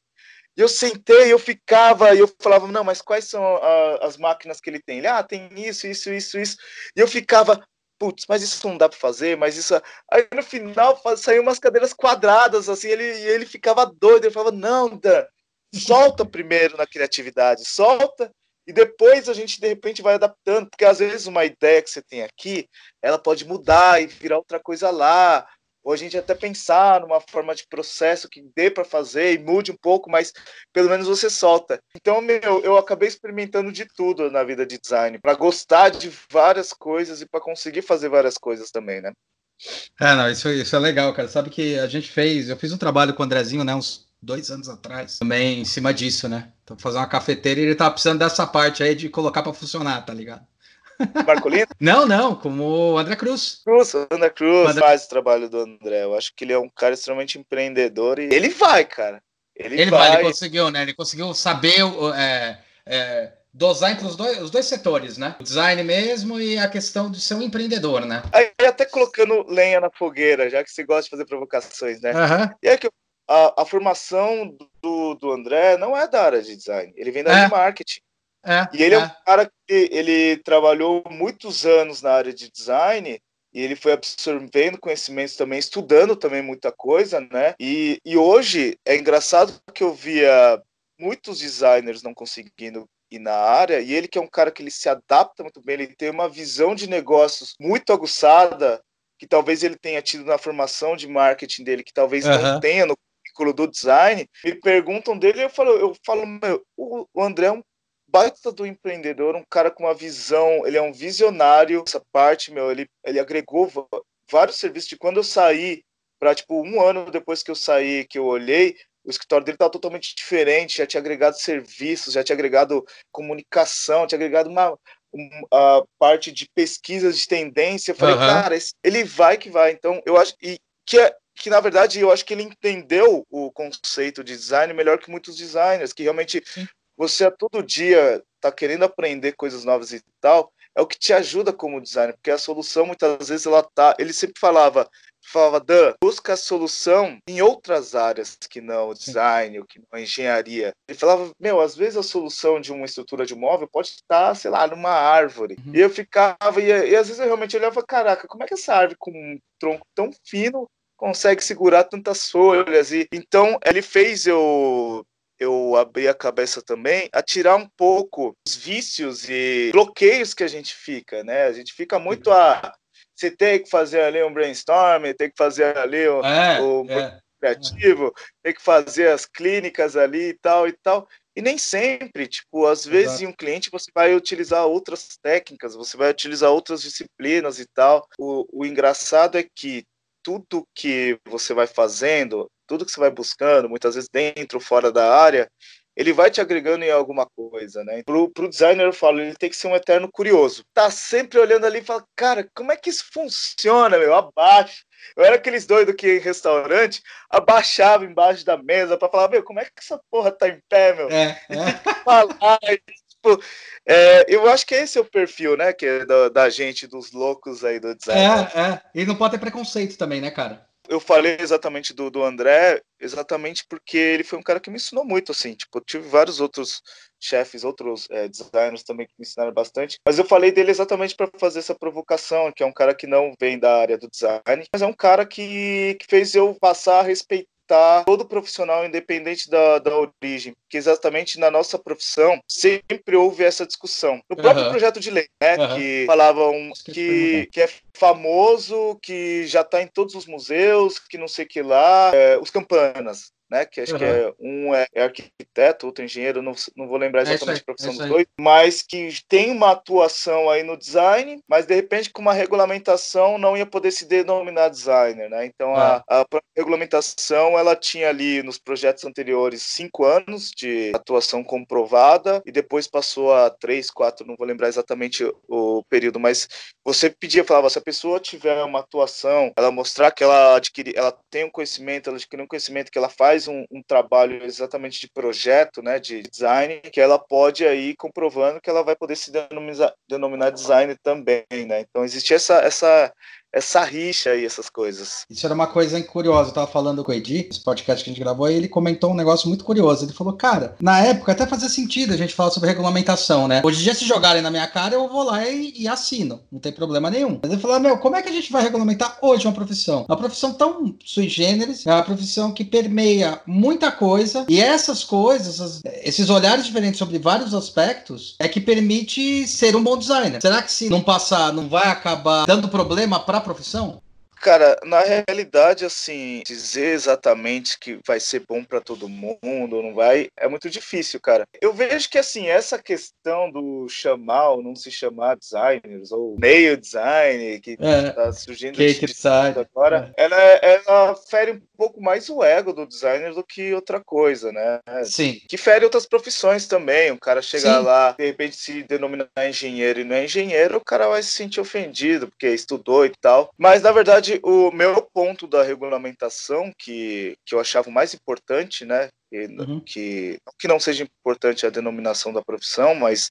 Eu sentei, eu ficava, e eu falava, não, mas quais são a, as máquinas que ele tem? Ele, ah, tem isso, isso, isso, isso. E eu ficava, putz, mas isso não dá para fazer, mas isso. Aí no final saiu umas cadeiras quadradas, assim, ele, ele ficava doido, ele falava, não, Dan, solta primeiro na criatividade, solta, e depois a gente de repente vai adaptando, porque às vezes uma ideia que você tem aqui, ela pode mudar e virar outra coisa lá ou a gente até pensar numa forma de processo que dê para fazer e mude um pouco, mas pelo menos você solta. Então, meu, eu acabei experimentando de tudo na vida de design, para gostar de várias coisas e para conseguir fazer várias coisas também, né? É, não, isso, isso é legal, cara. Sabe que a gente fez, eu fiz um trabalho com o Andrezinho, né, uns dois anos atrás, também em cima disso, né? Então, fazer uma cafeteira e ele tava precisando dessa parte aí de colocar para funcionar, tá ligado? Marcolino? não, não, como o André Cruz. Cruz, André Cruz André... faz o trabalho do André. Eu acho que ele é um cara extremamente empreendedor e ele vai, cara. Ele, ele vai. vai. ele conseguiu, né? Ele conseguiu saber é, é, dosar entre os dois, os dois setores, né? O design mesmo e a questão de ser um empreendedor, né? Aí até colocando lenha na fogueira, já que você gosta de fazer provocações, né? Uhum. E é que a, a formação do, do André não é da área de design, ele vem da área é. de marketing. É, e ele é. é um cara que ele trabalhou muitos anos na área de design e ele foi absorvendo conhecimentos também, estudando também muita coisa, né? E, e hoje é engraçado que eu via muitos designers não conseguindo ir na área, e ele que é um cara que ele se adapta muito bem, ele tem uma visão de negócios muito aguçada, que talvez ele tenha tido na formação de marketing dele, que talvez uhum. não tenha no currículo do design, me perguntam dele, eu falo, eu falo, meu, o André é um baita do empreendedor, um cara com uma visão, ele é um visionário. Essa parte, meu, ele, ele agregou vários serviços. De quando eu saí, para tipo, um ano depois que eu saí, que eu olhei, o escritório dele estava totalmente diferente, já tinha agregado serviços, já tinha agregado comunicação, tinha agregado uma, uma parte de pesquisas de tendência. Eu falei, uhum. cara, esse, ele vai que vai. Então, eu acho. E que é, que na verdade eu acho que ele entendeu o conceito de design melhor que muitos designers, que realmente Sim você a todo dia está querendo aprender coisas novas e tal, é o que te ajuda como designer, porque a solução muitas vezes ela tá. Ele sempre falava, falava, Dan, busca a solução em outras áreas que não o design, ou que não a engenharia. Ele falava, meu, às vezes a solução de uma estrutura de um móvel pode estar, sei lá, numa árvore. Uhum. E eu ficava, e, e às vezes eu realmente olhava, caraca, como é que essa árvore com um tronco tão fino consegue segurar tantas folhas? E então ele fez eu eu abri a cabeça também a tirar um pouco os vícios e bloqueios que a gente fica, né? A gente fica muito a você tem que fazer ali um brainstorming, tem que fazer ali o, é, o é. criativo, tem que fazer as clínicas ali e tal e tal. E nem sempre, tipo, às vezes Exato. em um cliente você vai utilizar outras técnicas, você vai utilizar outras disciplinas e tal. O, o engraçado é que tudo que você vai fazendo, tudo que você vai buscando, muitas vezes dentro ou fora da área, ele vai te agregando em alguma coisa, né? Pro, pro designer, eu falo, ele tem que ser um eterno curioso. Tá sempre olhando ali e fala, cara, como é que isso funciona, meu? Abaixa. Eu era aqueles doidos que em restaurante abaixava embaixo da mesa para falar, meu, como é que essa porra tá em pé, meu? É, é. falar, tipo, é, eu acho que esse é o perfil, né, que é da, da gente, dos loucos aí do design. É, é. E não pode ter preconceito também, né, cara? eu falei exatamente do, do André, exatamente porque ele foi um cara que me ensinou muito, assim, tipo, tive vários outros chefes, outros é, designers também que me ensinaram bastante, mas eu falei dele exatamente para fazer essa provocação, que é um cara que não vem da área do design, mas é um cara que, que fez eu passar a respeitar respeitar todo profissional, independente da, da origem, porque exatamente na nossa profissão sempre houve essa discussão. No próprio uhum. projeto de lei, né, uhum. que falavam que, que é famoso, que já está em todos os museus, que não sei que lá, é, os campanas né? Que acho uhum. que é um é, é, arquiteto, outro engenheiro, não, não vou lembrar é exatamente é a profissão dos dois, mas que tem uma atuação aí no design, mas de repente com uma regulamentação não ia poder se denominar designer, né? Então a, ah. a regulamentação ela tinha ali nos projetos anteriores cinco anos de atuação comprovada e depois passou a três, quatro, não vou lembrar exatamente o período, mas você pedia, falava, se a pessoa tiver uma atuação, ela mostrar que ela adquire, ela tem um conhecimento, ela adquire um conhecimento que ela faz faz um, um, trabalho exatamente de projeto, né, de design, que ela pode aí comprovando que ela vai poder se denominar, denominar design também, né? Então existe essa essa essa rixa aí, essas coisas. Isso era uma coisa curiosa. Eu tava falando com o Edi, esse podcast que a gente gravou, e ele comentou um negócio muito curioso. Ele falou, cara, na época até fazia sentido a gente falar sobre regulamentação, né? Hoje em dia, se jogarem na minha cara, eu vou lá e, e assino. Não tem problema nenhum. Mas ele falou, meu, como é que a gente vai regulamentar hoje uma profissão? Uma profissão tão sui generis, é uma profissão que permeia muita coisa, e essas coisas, esses olhares diferentes sobre vários aspectos, é que permite ser um bom designer. Será que se não passar, não vai acabar dando problema para profissão? Cara, na realidade, assim, dizer exatamente que vai ser bom para todo mundo ou não vai, é muito difícil, cara. Eu vejo que, assim, essa questão do chamar ou não se chamar designers, ou meio design, que é, tá surgindo agora, é. ela, ela fere um pouco mais o ego do designer do que outra coisa, né? Sim. Que fere outras profissões também. O cara chegar lá, de repente se denominar engenheiro e não é engenheiro, o cara vai se sentir ofendido, porque estudou e tal. Mas, na verdade, verdade, o meu ponto da regulamentação, que, que eu achava o mais importante, né, uhum. que, que não seja importante a denominação da profissão, mas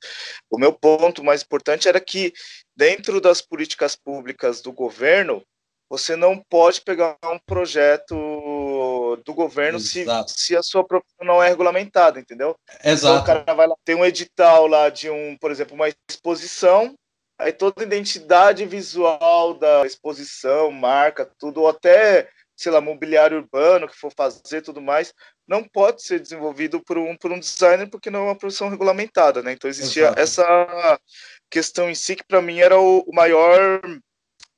o meu ponto mais importante era que, dentro das políticas públicas do governo, você não pode pegar um projeto do governo se, se a sua profissão não é regulamentada, entendeu? Exato. Então, o cara vai lá, tem um edital lá de um, por exemplo, uma exposição, aí toda a identidade visual da exposição, marca, tudo, ou até, sei lá, mobiliário urbano que for fazer tudo mais, não pode ser desenvolvido por um, por um designer porque não é uma profissão regulamentada, né? Então existia Exato. essa questão em si que para mim era o, o, maior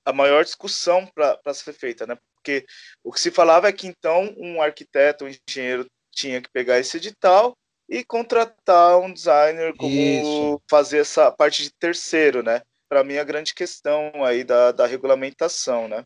a maior discussão para ser feita, né? Porque o que se falava é que então um arquiteto, um engenheiro tinha que pegar esse edital e contratar um designer como Isso. fazer essa parte de terceiro, né? Para mim, a grande questão aí da, da regulamentação, né?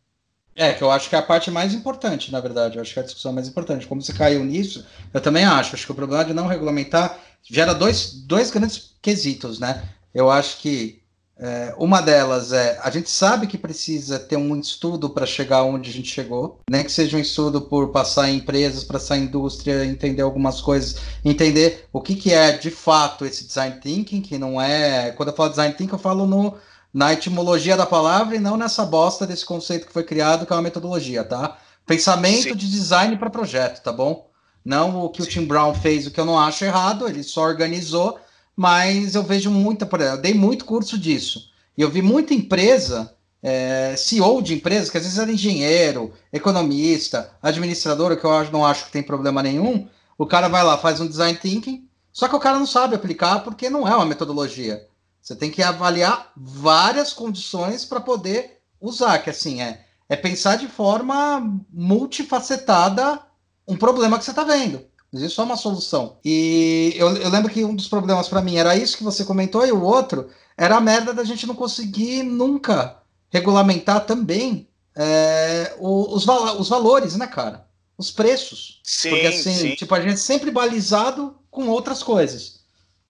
É, que eu acho que é a parte mais importante, na verdade. Eu acho que é a discussão mais importante. Como você caiu nisso, eu também acho. Acho que o problema de não regulamentar gera dois, dois grandes quesitos, né? Eu acho que é, uma delas é a gente sabe que precisa ter um estudo para chegar onde a gente chegou, nem que seja um estudo por passar em empresas, passar em indústria, entender algumas coisas, entender o que, que é de fato esse design thinking, que não é. Quando eu falo design thinking, eu falo no na etimologia da palavra e não nessa bosta desse conceito que foi criado, que é uma metodologia, tá? Pensamento Sim. de design para projeto, tá bom? Não o que Sim. o Tim Brown fez, o que eu não acho errado, ele só organizou, mas eu vejo muita, por exemplo, eu dei muito curso disso. E eu vi muita empresa, é, CEO de empresas, que às vezes era engenheiro, economista, administrador, que eu não acho que tem problema nenhum. O cara vai lá, faz um design thinking, só que o cara não sabe aplicar porque não é uma metodologia. Você tem que avaliar várias condições para poder usar, que assim é, é pensar de forma multifacetada um problema que você está vendo. Existe só uma solução. E eu, eu lembro que um dos problemas para mim era isso que você comentou, e o outro era a merda da gente não conseguir nunca regulamentar também é, os, os valores, né, cara? Os preços. Sim, Porque assim, sim. tipo, a gente é sempre balizado com outras coisas.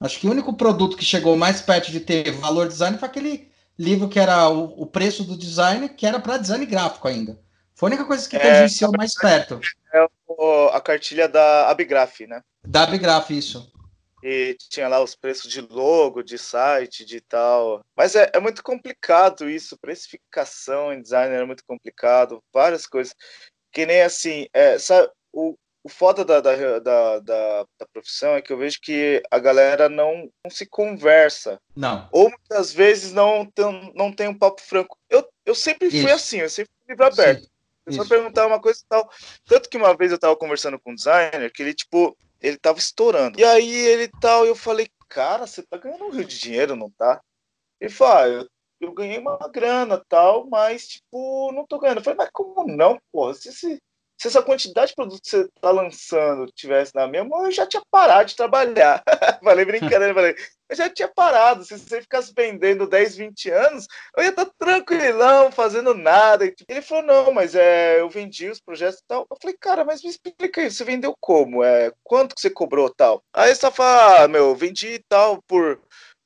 Acho que o único produto que chegou mais perto de ter valor design foi aquele livro que era o, o preço do design, que era para design gráfico ainda. Foi a única coisa que É, tangenciou mais perto. É o- a cartilha da Abigraph, né? Da Abigraph, isso. E tinha lá os preços de logo, de site, de tal. Mas é, é muito complicado isso. Precificação em design é muito complicado. Várias coisas. Que nem assim, é, sabe, o, o foda da, da, da, da, profissão é que eu vejo que a galera não, não se conversa. Não. Ou muitas vezes não tem, não tem um papo franco. Eu, eu sempre fui Isso. assim, eu sempre fui livro aberto. Sim, Eu só isso. perguntar uma coisa e tal. Tanto que uma vez eu tava conversando com um designer que ele, tipo, ele tava estourando. E aí ele tal, eu falei, cara, você tá ganhando um rio de dinheiro, não tá? Ele falou, ah, eu, eu ganhei uma grana tal, mas, tipo, não tô ganhando. Eu falei, mas como não, porra? Se, se, se essa quantidade de produto que você tá lançando tivesse na minha mão, eu já tinha parado de trabalhar. falei brincadeira, falei, eu já tinha parado. Se você ficasse vendendo 10, 20 anos, eu ia estar tranquilão, fazendo nada. Tipo, Ele falou, não, mas é, eu vendi os projetos e tal. Eu falei, cara, mas me explica aí, você vendeu como? É, quanto que você cobrou tal? Aí você fala, ah, meu, eu vendi tal por,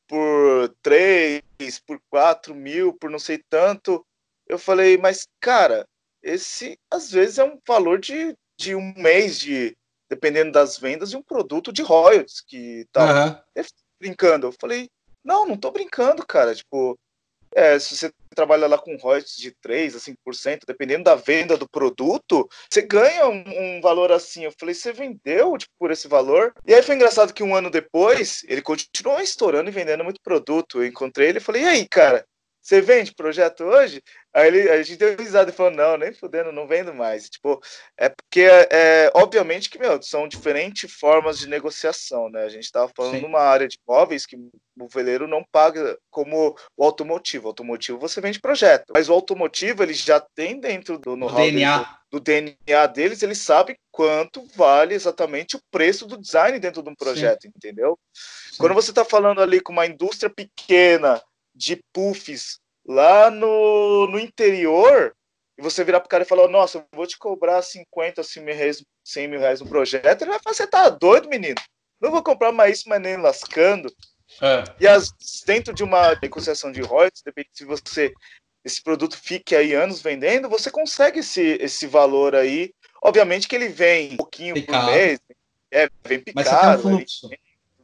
por 3, por 4 mil, por não sei tanto. Eu falei, mas, cara, esse às vezes é um valor de, de um mês de, dependendo das vendas, de um produto de royalties que tal Aham. brincando. Eu falei, não, não tô brincando, cara. Tipo, é, se você trabalha lá com royalties de 3 a 5%, dependendo da venda do produto, você ganha um, um valor assim. Eu falei, você vendeu tipo, por esse valor? E aí foi engraçado que um ano depois, ele continuou estourando e vendendo muito produto. Eu encontrei ele e falei, e aí, cara, você vende projeto hoje? Aí ele, a gente deu risada e falou, não, nem fudendo, não vendo mais. Tipo, é porque, é, obviamente que, meu, são diferentes formas de negociação, né? A gente estava falando Sim. numa área de imóveis que o veleiro não paga como o automotivo. O automotivo você vende projeto, mas o automotivo ele já tem dentro do DNA. do DNA deles, ele sabe quanto vale exatamente o preço do design dentro de um projeto, entendeu? Quando você está falando ali com uma indústria pequena de puffs lá no, no interior, e você virar pro cara e falar, nossa, eu vou te cobrar 50, 100 mil reais, 100 mil reais no projeto, ele vai falar, você tá doido, menino? Não vou comprar mais isso, mas nem lascando. É. E as, dentro de uma negociação de royalties, depende se você esse produto fique aí anos vendendo, você consegue esse, esse valor aí. Obviamente que ele vem um pouquinho Picado. por mês, é, vem Mas você tem um picado, fluxo.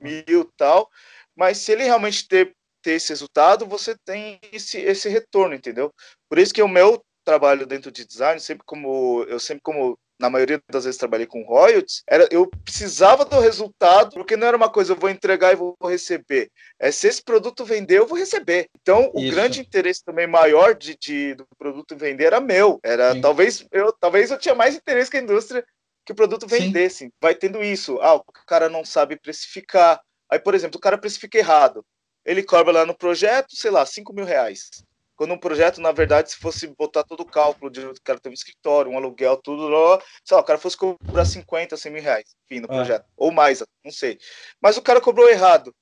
mil e tal, mas se ele realmente ter, ter esse resultado, você tem esse, esse retorno, entendeu? Por isso que o meu trabalho dentro de design, sempre como eu sempre como na maioria das vezes trabalhei com royalties, era, eu precisava do resultado, porque não era uma coisa eu vou entregar e vou receber. É se esse produto vender, eu vou receber. Então, o Isso. grande interesse também maior de, de- do produto vender era meu. Era Sim. talvez eu talvez eu tinha mais interesse que a indústria que o produto Sim. vendesse. Vai tendo isso. Ah, o cara não sabe precificar. Aí, por exemplo, o cara precifica errado. Ele cobra lá no projeto, sei lá, 5 mil reais. Quando um projeto, na verdade, se fosse botar todo o cálculo de o cara ter um escritório, um aluguel, tudo, lá, sei lá, o cara fosse cobrar 50, 100 mil reais, enfim, no É. projeto. Ou mais, não sei. Mas o cara cobrou errado.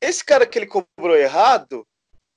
Esse cara que ele cobrou errado,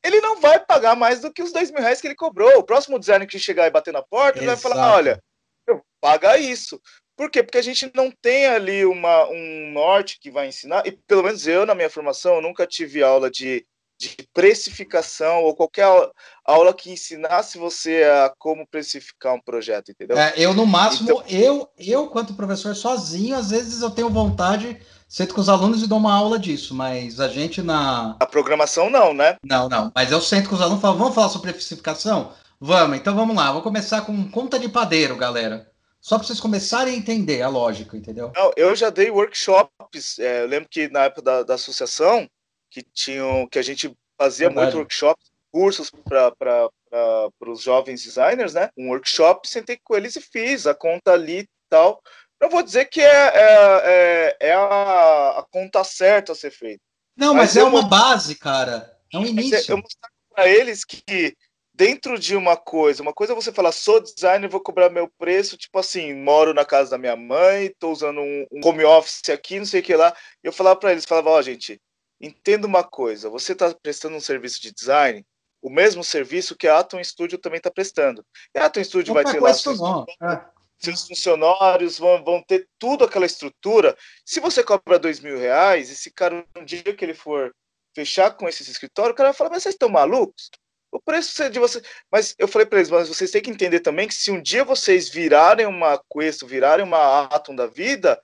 ele não vai pagar mais do que os 2 mil reais que ele cobrou. O próximo designer que chegar e bater na porta, ele vai falar, Exato. olha, eu vou pagar isso. Por quê? Porque a gente não tem ali uma, um norte que vai ensinar, e pelo menos eu, na minha formação, eu nunca tive aula de, de precificação ou qualquer aula, aula que ensinasse você a como precificar um projeto, entendeu? É, eu, no máximo, Então- eu, eu, quanto professor, sozinho, às vezes eu tenho vontade, sento com os alunos e dou uma aula disso, mas a gente na. A programação não, né? Não, não. Mas eu sento com os alunos e falo, vamos falar sobre precificação? Vamos, então vamos lá. Vou começar com conta de padeiro, galera. Só para vocês começarem a entender a lógica, entendeu? Não, eu já dei workshops. é, eu lembro que na época da, da associação, que tinham, que a gente fazia Verdade. muito workshops, cursos para os jovens designers, né? Um workshop, sentei com eles e fiz a conta ali e tal. Não vou dizer que é, é, é, é a, a conta certa a ser feita. Não, Mas mas, é uma vou- base, cara. É um é- início. eu mostrar para eles que dentro de uma coisa, uma coisa é você falar, sou designer, vou cobrar meu preço, tipo assim, moro na casa da minha mãe, tô usando um, um home office aqui, não sei o que lá. E eu falava para eles, falava, ó, oh, gente, entenda uma coisa, você está prestando um serviço de design, o mesmo serviço que a Atom Studio também está prestando. E a Atom Studio vai ter lá seus, é. seus, funcionários, vão, vão ter tudo aquela estrutura. Se você cobra dois mil reais, esse cara, um dia que ele for fechar com esse escritório, o cara vai falar, mas vocês estão malucos? O preço de você. Mas eu falei para eles, mas vocês têm que entender também que se um dia vocês virarem uma Questo, virarem uma Atom da vida,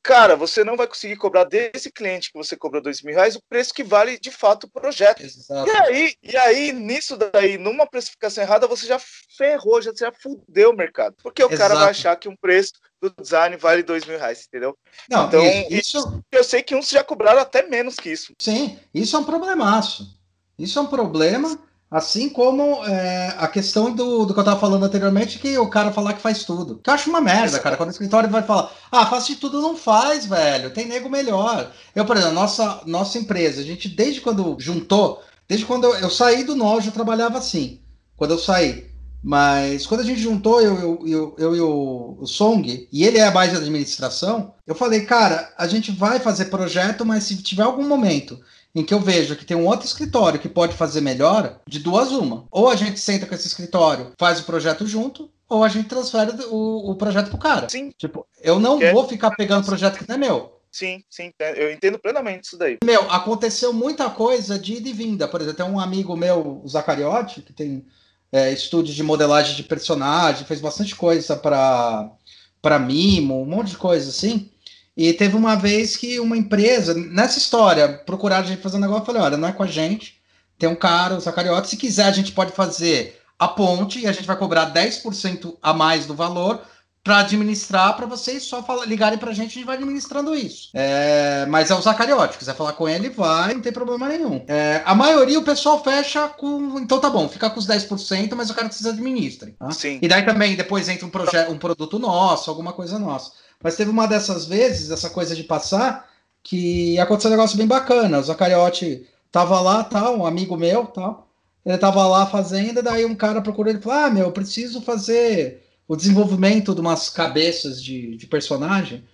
cara, você não vai conseguir cobrar desse cliente que você cobrou dois mil reais o preço que vale de fato o projeto. Exato. E aí, e aí, nisso daí, numa precificação errada, você já ferrou, já, já fudeu o mercado. Porque o Exato. cara vai achar que um preço do design vale dois mil reais, entendeu? Não, então, isso, isso, eu sei que uns já cobraram até menos que isso. Sim, isso é um problemaço. Isso é um problema Assim como é, a questão do, do que eu estava falando anteriormente, que o cara falar que faz tudo. Que eu acho uma merda, cara. Quando o escritório vai falar, ah, faz de tudo, não faz, velho. Tem nego melhor. Eu, por exemplo, nossa, nossa empresa, a gente, desde quando juntou, desde quando eu, eu saí do Nojo, eu trabalhava assim. Quando eu saí. Mas quando a gente juntou, eu, eu, eu, eu e o, Song, e ele é mais de administração, eu falei, cara, a gente vai fazer projeto, mas se tiver algum momento em que eu vejo que tem um outro escritório que pode fazer melhor, de duas uma. Ou a gente senta com esse escritório, faz o projeto junto, ou a gente transfere o, o projeto pro cara. Sim. Tipo, eu não vou ficar pegando projeto que não é meu. Sim, sim, eu entendo plenamente isso daí. Meu, aconteceu muita coisa de ida e vinda. Por exemplo, tem um amigo meu, o Zacariotti, que tem é, estúdio de modelagem de personagem, fez bastante coisa para mimo, um monte de coisa assim. E teve uma vez que uma empresa, nessa história, procuraram a gente fazer um negócio, eu falei, olha, não é com a gente, tem um cara, o Zacariote, se quiser a gente pode fazer a ponte e a gente vai cobrar 10% a mais do valor para administrar, para vocês só fala, ligarem para a gente, a gente vai administrando isso. É, mas é o Zacariote, quiser falar com ele, vai, não tem problema nenhum. É, a maioria o pessoal fecha com. Então tá bom, fica com os 10%, mas eu quero que vocês administrem. Tá? Sim. E daí também depois entra um, projeto, um produto nosso, alguma coisa nossa. Mas teve uma dessas vezes, essa coisa de passar, que aconteceu um negócio bem bacana. O Zacariote tava lá, tal, um amigo meu, tal. Ele tava lá fazendo, daí um cara procurou ele e falou: Ah, meu, eu preciso fazer o desenvolvimento de umas cabeças de, de personagem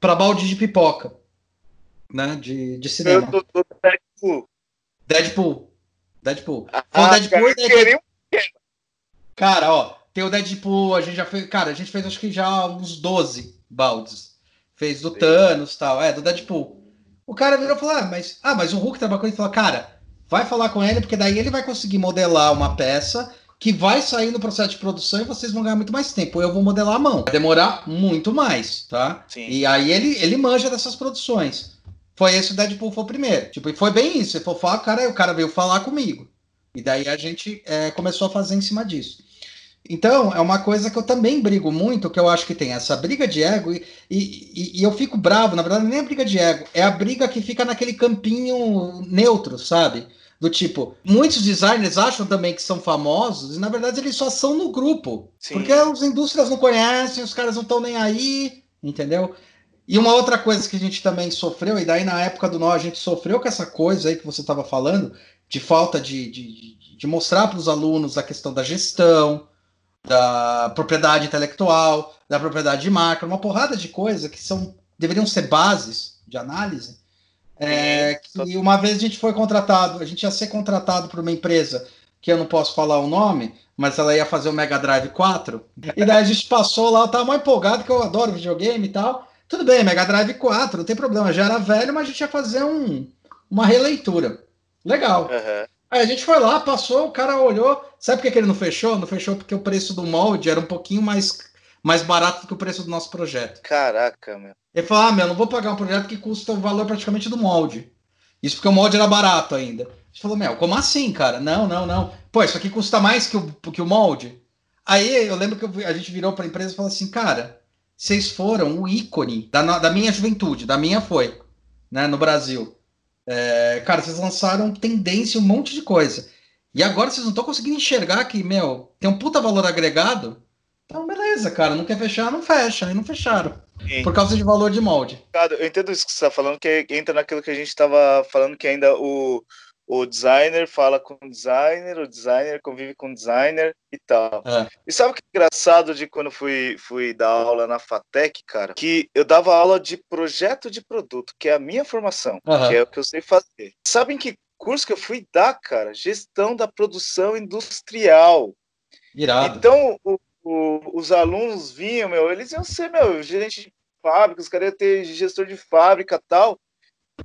para balde de pipoca, né? De, de cinema. Do, do Deadpool. Deadpool. Deadpool. Ah, Foi o Deadpool e Deadpool. Cara, ó, tem o Deadpool, a gente já fez. Cara, a gente fez acho que já uns 12 baldes. Fez do Sim. Thanos tal, é, do Deadpool. O cara virou e falou: ah, mas, ah, mas o Hulk trabalhou com ele e falou, cara, vai falar com ele, porque daí ele vai conseguir modelar uma peça que vai sair no processo de produção e vocês vão ganhar muito mais tempo. Eu vou modelar a mão. Vai demorar muito mais, tá? Sim. E aí ele, ele manja dessas produções. Foi esse o Deadpool foi o primeiro. Tipo, e foi bem isso. Ele falou, fala, cara, o cara veio falar comigo. E daí a gente é, começou a fazer em cima disso. Então, é uma coisa que eu também brigo muito, que eu acho que tem essa briga de ego, e, e, e, eu fico bravo, na verdade, nem é briga de ego, é a briga que fica naquele campinho neutro, sabe? Do tipo, muitos designers acham também que são famosos, e na verdade eles só são no grupo. Sim. Porque as indústrias não conhecem, os caras não estão nem aí, entendeu? E uma outra coisa que a gente também sofreu, e daí na época do nó a gente sofreu com essa coisa aí que você estava falando, de falta de, de, de mostrar para os alunos a questão da gestão, da propriedade intelectual, da propriedade de marca, uma porrada de coisas que são deveriam ser bases de análise. É, que uma vez a gente foi contratado, a gente ia ser contratado por uma empresa que eu não posso falar o nome, mas ela ia fazer o Mega Drive 4. E daí a gente passou lá, eu tava mais empolgado, que eu adoro videogame e tal. Tudo bem, Mega Drive 4, não tem problema, já era velho, mas a gente ia fazer um, uma releitura. Legal. Uhum. Aí a gente foi lá, passou, o cara olhou. Sabe por que ele não fechou? Não fechou porque o preço do molde era um pouquinho mais, mais barato do que o preço do nosso projeto. Caraca, meu. Ele falou: ah, meu, não vou pagar um projeto que custa o valor praticamente do molde. Isso porque o molde era barato ainda. Gente falou: meu, como assim, cara? Não, não, não. Pô, isso aqui custa mais que o, que o molde. Aí eu lembro que a gente virou para a empresa e falou assim: cara, vocês foram o ícone da, da minha juventude, da minha foi, né, no Brasil. É, cara, vocês lançaram tendência, um monte de coisa. E agora vocês não estão conseguindo enxergar que, meu, tem um puta valor agregado. Então, beleza, cara, não quer fechar, não fecha. Aí não fecharam. Sim. Por causa de valor de molde. Eu entendo isso que você está falando, que entra naquilo que a gente estava falando, que ainda o, o designer fala com o designer, o designer convive com o designer e tal. É. E sabe o que é engraçado de quando fui, fui dar aula na FATEC, cara? Que eu dava aula de projeto de produto, que é a minha formação, uhum. que é o que eu sei fazer. Sabem que curso que eu fui dar, cara? Gestão da produção industrial. Irado. Então, o, o, os alunos vinham, meu, eles iam ser, meu, gerente de fábrica, os caras iam ter gestor de fábrica tal.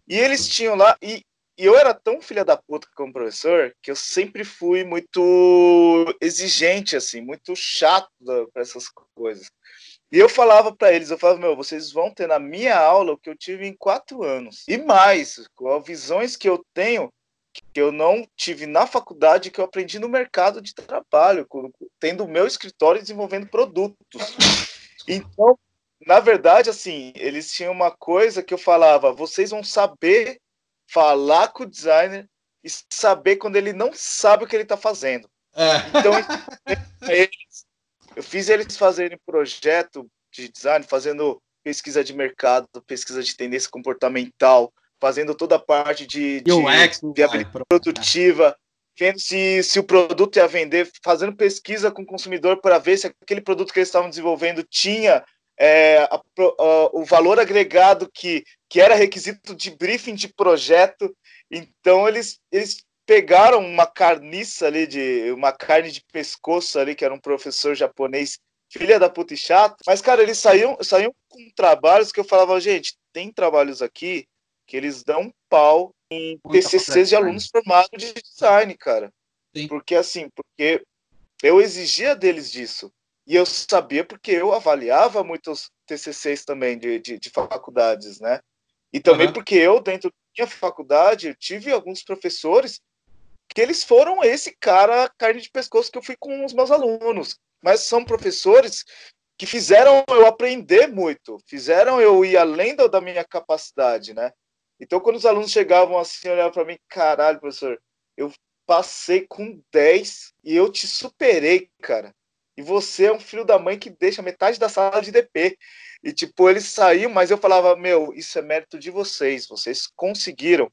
E eles tinham lá, e, e eu era tão filha da puta como professor que eu sempre fui muito exigente, assim, muito chato para essas coisas. E eu falava para eles, eu falava, meu, vocês vão ter na minha aula o que eu tive em quatro anos. E mais, com as visões que eu tenho, que eu não tive na faculdade, que eu aprendi no mercado de trabalho, tendo o meu escritório desenvolvendo produtos. Então, na verdade, assim, eles tinham uma coisa que eu falava, vocês vão saber falar com o designer e saber quando ele não sabe o que ele está fazendo. É. Então, eu fiz eles fazerem projeto de design, fazendo pesquisa de mercado, pesquisa de tendência comportamental, fazendo toda a parte de, de UX, viabilidade produtiva, vendo se, se o produto ia vender, fazendo pesquisa com o consumidor para ver se aquele produto que eles estavam desenvolvendo tinha é, a, a, o valor agregado que, que era requisito de briefing de projeto. Então eles, eles pegaram uma carniça ali de uma carne de pescoço ali que era um professor japonês filha da puta e chato. Mas cara, eles saíam, saíam com trabalhos que eu falava, gente, tem trabalhos aqui que eles dão pau em TCCs de alunos formados de design, cara. Sim. Porque assim, porque eu exigia deles disso. E eu sabia porque eu avaliava muitos TCCs também de, de, de faculdades, né? E também uhum. porque eu, dentro da minha faculdade, tive alguns professores que eles foram esse cara carne de pescoço que eu fui com os meus alunos. Mas são professores que fizeram eu aprender muito, fizeram eu ir além da minha capacidade, né? Então, quando os alunos chegavam assim, olhavam para mim, caralho, professor, eu passei com 10 e eu te superei, cara. E você é um filho da mãe que deixa metade da sala de DP. E, tipo, eles saíam, mas eu falava, meu, isso é mérito de vocês, vocês conseguiram.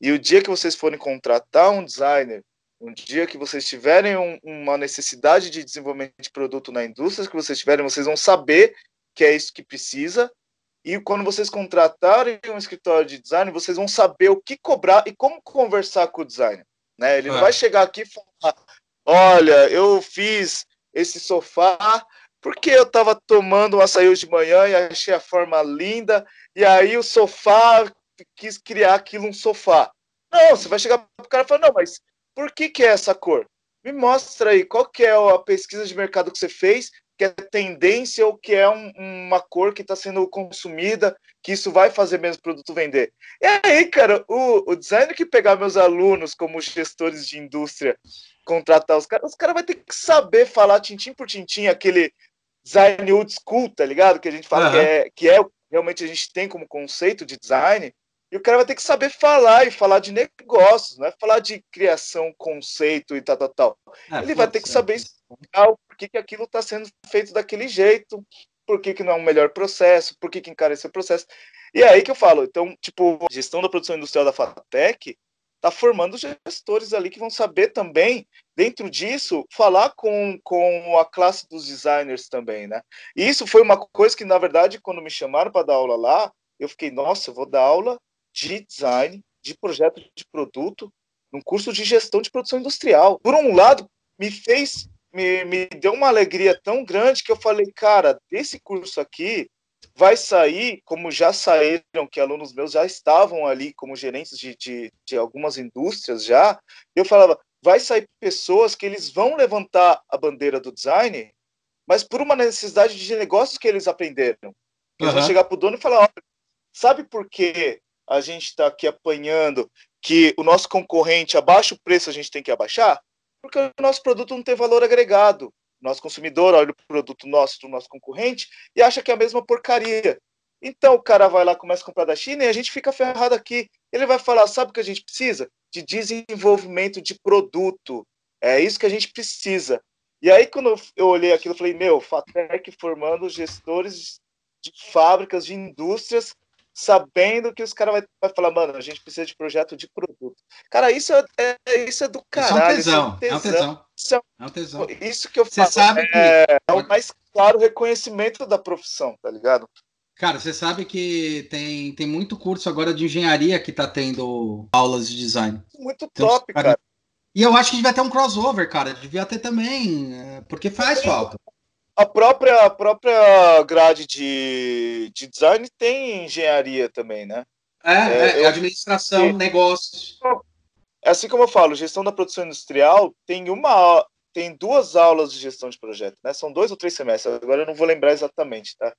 E o dia que vocês forem contratar um designer, um dia que vocês tiverem um, uma necessidade de desenvolvimento de produto na indústria, que vocês tiverem, vocês vão saber que é isso que precisa. E quando vocês contratarem um escritório de design, vocês vão saber o que cobrar e como conversar com o designer. Né? Ele é. não vai chegar aqui e falar: olha, eu fiz esse sofá, porque eu estava tomando um açaí de manhã e achei a forma linda, e aí o sofá quis criar aquilo um sofá. Não, você vai chegar para o cara e falar, não, mas por que, que é essa cor? Me mostra aí, qual que é a pesquisa de mercado que você fez, que é tendência ou que é um, uma cor que está sendo consumida, que isso vai fazer mesmo o produto vender. E aí, cara, o, o designer que pegar meus alunos como gestores de indústria contratar os caras, os caras vão ter que saber falar tintim por tintim, aquele design old school, tá ligado? Que a gente fala uhum. que, é, que é realmente a gente tem como conceito de design. E o cara vai ter que saber falar e falar de negócios, não é falar de criação, conceito e tal, tal, tal. É, Ele vai ter que saber explicar por que, que aquilo está sendo feito daquele jeito, por que, que não é um melhor processo, por que, que encarecer o processo. E é aí que eu falo, então, tipo, gestão da produção industrial da FATEC está formando gestores ali que vão saber também, dentro disso, falar com, com a classe dos designers também, né? E isso foi uma coisa que, na verdade, quando me chamaram para dar aula lá, eu fiquei, nossa, eu vou dar aula de design, de projeto de produto, num curso de gestão de produção industrial. Por um lado, me fez, me, me deu uma alegria tão grande que eu falei, cara, desse curso aqui, vai sair, como já saíram, que alunos meus já estavam ali como gerentes de, de, de algumas indústrias já, eu falava, vai sair pessoas que eles vão levantar a bandeira do design, mas por uma necessidade de negócios que eles aprenderam. Eles uhum. vão chegar para o dono e falar, sabe por que a gente está aqui apanhando que o nosso concorrente abaixa o preço, a gente tem que abaixar? Porque o nosso produto não tem valor agregado nosso consumidor olha o produto nosso do nosso concorrente e acha que é a mesma porcaria. Então o cara vai lá, começa a comprar da China e a gente fica ferrado aqui. Ele vai falar: sabe o que a gente precisa? De desenvolvimento de produto. É isso que a gente precisa. E aí, quando eu olhei aquilo, eu falei: meu, Fatec formando gestores de fábricas, de indústrias, sabendo que os caras vai, vai falar, mano, a gente precisa de projeto de produto. Cara, isso é, é isso é do caralho. Isso é um tesão. É, um tesão. Isso, é, é um tesão. isso que eu falo. Sabe é, que... é o mais claro reconhecimento da profissão, tá ligado? Cara, você sabe que tem, tem muito curso agora de engenharia que tá tendo aulas de design. Muito top, cara. E eu acho que devia ter um crossover, cara. Devia ter também, é, porque faz falta a própria, a própria grade de, de design tem engenharia também, né? É, é, é administração, negócios. É assim como eu falo, gestão da produção industrial tem uma tem duas aulas de gestão de projeto, né? São dois ou três semestres, agora eu não vou lembrar exatamente, tá?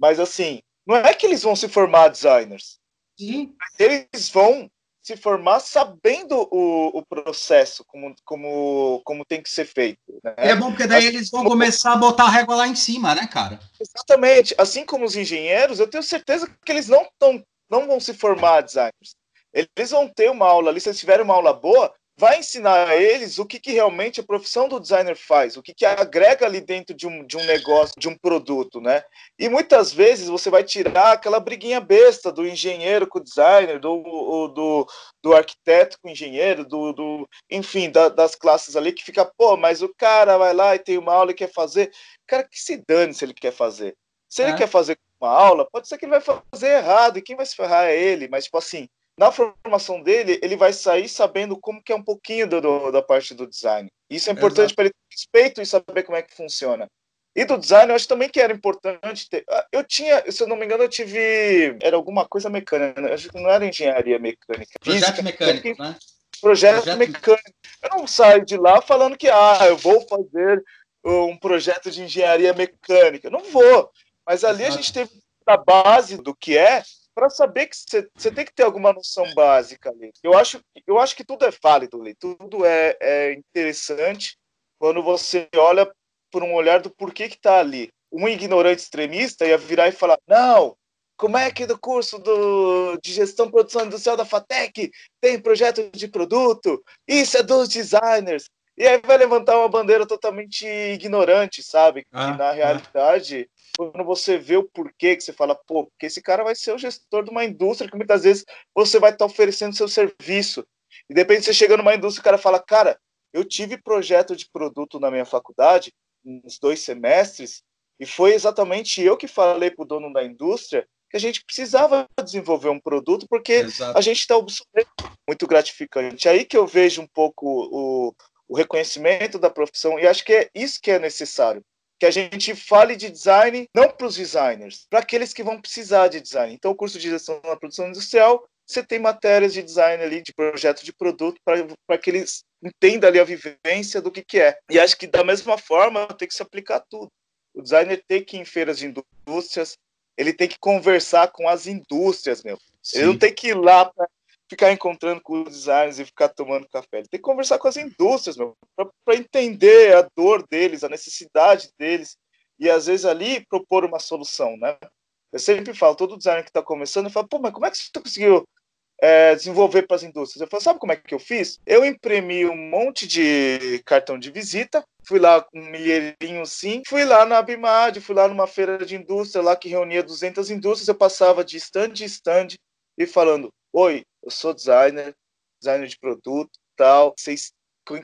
Mas assim, não é que eles vão se formar designers. Sim. Eles vão se formar sabendo o, o processo, como, como, como tem que ser feito. Né? É bom, porque daí assim, eles vão começar a botar a régua lá em cima, né, cara? Exatamente. Assim como os engenheiros, eu tenho certeza que eles não, tão, não vão se formar designers. Eles vão ter uma aula ali, se eles tiverem uma aula boa, vai ensinar a eles o que, que realmente a profissão do designer faz, o que, que agrega ali dentro de um, de um negócio, de um produto, né? E muitas vezes você vai tirar aquela briguinha besta do engenheiro com o designer, do, do, do arquiteto com o engenheiro, do, do enfim, da, das classes ali, que fica, pô, mas o cara vai lá e tem uma aula e quer fazer. Cara, que se dane se ele quer fazer. Se ele é. quer fazer uma aula, pode ser que ele vai fazer errado, e quem vai se ferrar é ele, mas, tipo assim, na formação dele, ele vai sair sabendo como que é um pouquinho do, do da parte do design. Isso é importante para ele ter respeito e saber como é que funciona. E do design, eu acho também que era importante ter. Ah, eu tinha, se eu não me engano, eu tive. Era alguma coisa mecânica, né? acho que não era engenharia mecânica. Projeto física, mecânico, né? Projeto, projeto mecânico. Eu não saio de lá falando que, ah, eu vou fazer um projeto de engenharia mecânica. Não vou. Mas ali Exato. a gente teve a base do que é para saber que você tem que ter alguma noção básica ali. Eu acho, eu acho que tudo é válido ali, tudo é, é interessante quando você olha por um olhar do porquê que está ali. Um ignorante extremista ia virar e falar: não, como é que do curso do, de gestão produção industrial da FATEC tem projeto de produto? Isso é dos designers. E aí vai levantar uma bandeira totalmente ignorante, sabe? Ah, que na ah. realidade quando você vê o porquê que você fala, pô, porque esse cara vai ser o gestor de uma indústria que muitas vezes você vai estar tá oferecendo seu serviço. E de repente você chega numa indústria e o cara fala, cara, eu tive projeto de produto na minha faculdade, nos dois semestres, e foi exatamente eu que falei para o dono da indústria que a gente precisava desenvolver um produto porque Exato. a gente está obsoleto. Muito gratificante. Aí que eu vejo um pouco o, o reconhecimento da profissão, e acho que é isso que é necessário que a gente fale de design não para os designers, para aqueles que vão precisar de design. Então, o curso de gestão na produção industrial, você tem matérias de design ali, de projeto de produto, para que eles entendam ali a vivência do que, que é. E acho que da mesma forma tem que se aplicar tudo. O designer tem que ir em feiras de indústrias, ele tem que conversar com as indústrias, meu. Sim. Ele não tem que ir lá para ficar encontrando com os designers e ficar tomando café. Ele tem que conversar com as indústrias, para entender a dor deles, a necessidade deles, e às vezes ali propor uma solução, né? Eu sempre falo, todo designer que está começando, eu falo, pô, mas como é que você conseguiu é, desenvolver para as indústrias? Eu falo, sabe como é que eu fiz? Eu imprimi um monte de cartão de visita, fui lá com um milheirinho sim, fui lá na Abimad, fui lá numa feira de indústria lá que reunia 200 indústrias, eu passava de stand em stand e falando, oi, eu sou designer, designer de produto, tal. Vocês,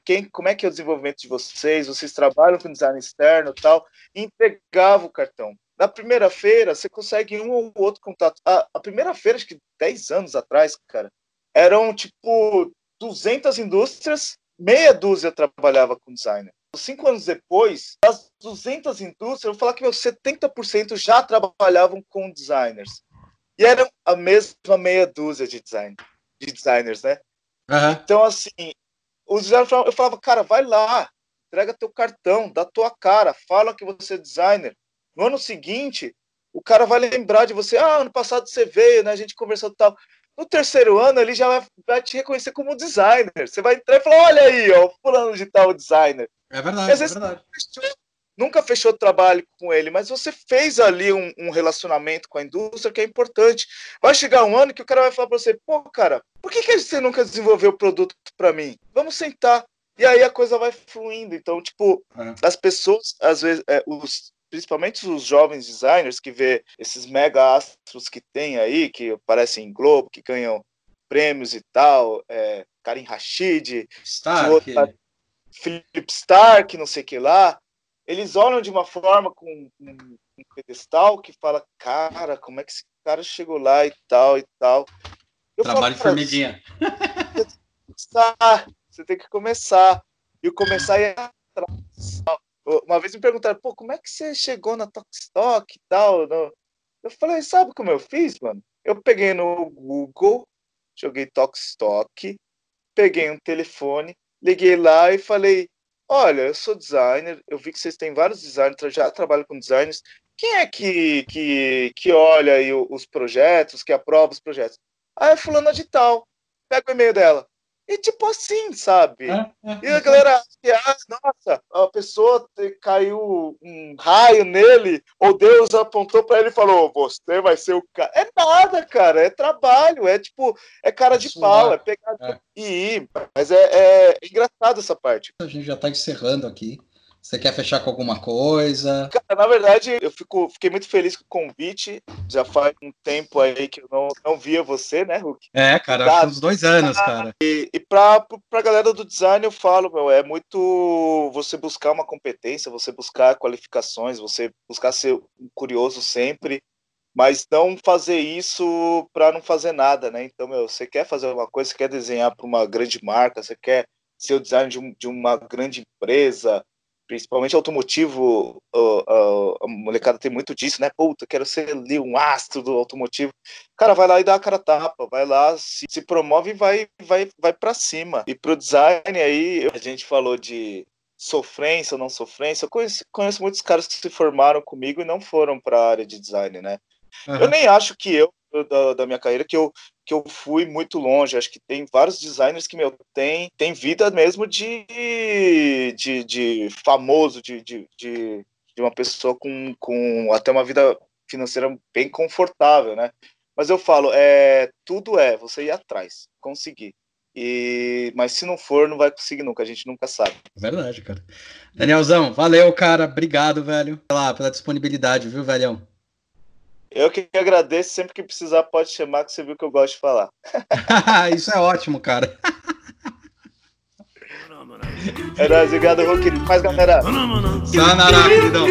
quem, como é que é o desenvolvimento de vocês? Vocês trabalham com design externo, tal? E entregava o cartão. Na primeira feira, você consegue um ou outro contato. A, a primeira feira, acho que 10 anos atrás, cara, eram tipo 200 indústrias, meia dúzia trabalhava com designer. Cinco anos depois, das 200 indústrias, eu vou falar que meus 70% já trabalhavam com designers. E eram a mesma meia dúzia de design de designers, né? Uhum. Então, assim, os designers falavam, eu falava, cara, vai lá, entrega teu cartão, dá tua cara, fala que você é designer. No ano seguinte, o cara vai lembrar de você, ah, ano passado você veio, né? A gente conversou tal. No terceiro ano, ele já vai, vai te reconhecer como designer. Você vai entrar e falar, olha aí, ó, fulano de tal designer. É verdade, é verdade nunca fechou trabalho com ele, mas você fez ali um, um, relacionamento com a indústria que é importante. Vai chegar um ano que o cara vai falar para você, pô, cara, por que, que você nunca desenvolveu o produto para mim? Vamos sentar. E aí a coisa vai fluindo. Então, tipo, é. as pessoas, às vezes, é, os, principalmente os jovens designers que vê esses mega astros que tem aí, que aparecem em Globo, que ganham prêmios e tal, é, Karim Rashid, Stark. Philip Stark, não sei o que lá, eles olham de uma forma com um, pedestal que fala, cara, como é que esse cara chegou lá e tal e tal. Eu Trabalho falo, de formiguinha. Você tem que começar. E começar é atrás. Uma vez me perguntaram, pô, como é que você chegou na Tokstok e tal? Eu falei, sabe como eu fiz, mano? Eu peguei no Google, joguei Tokstok, peguei um telefone, liguei lá e falei, olha, eu sou designer, eu vi que vocês têm vários designers, já trabalho com designers, quem é que, que, que olha aí os projetos, que aprova os projetos? Ah, é fulana de tal. Pega o e-mail dela. E tipo assim, sabe? É, é, e a galera ah, nossa, a pessoa caiu um raio nele, ou Deus apontou para ele e falou: Você vai ser o cara. É nada, cara, é trabalho, é tipo, é cara de pau, é pegar é. e ir. Mas é, é engraçado essa parte. A gente já tá encerrando aqui. Você quer fechar com alguma coisa? Cara, na verdade, eu fico, fiquei muito feliz com o convite. Já faz um tempo aí que eu não, não via você, né, Hulk? É, cara, tá. uns dois anos, cara. E, e pra, pra galera do design, eu falo, meu, é muito você buscar uma competência, você buscar qualificações, você buscar ser curioso sempre, mas não fazer isso para não fazer nada, né? Então, meu, você quer fazer uma coisa, você quer desenhar para uma grande marca, você quer ser o design de, um, de uma grande empresa, principalmente automotivo, a molecada tem muito disso, né? Puta, quero ser ali um astro do automotivo. Cara, vai lá e dá a cara tapa, vai lá, se, se promove e vai, vai, vai para cima. E pro design aí, a gente falou de sofrência ou não sofrência. Eu conheço, conheço muitos caras que se formaram comigo e não foram para a área de design, né? Uhum. Eu nem acho que eu, da, da minha carreira, que eu que eu fui muito longe. Acho que tem vários designers que, meu, tem, tem vida mesmo de, de, de famoso, de, de, de, uma pessoa com, com até uma vida financeira bem confortável, né? Mas eu falo, é, tudo é você ir atrás, conseguir. E, mas se não for, não vai conseguir nunca, a gente nunca sabe. Verdade, cara. Danielzão, valeu, cara. Obrigado, velho, pela, pela disponibilidade, viu, velhão? Eu que agradeço, sempre que precisar pode chamar, que você viu que eu gosto de falar. Isso é ótimo, cara. É nóis, obrigado, Hulk. Faz, galera. Sanará, queridão.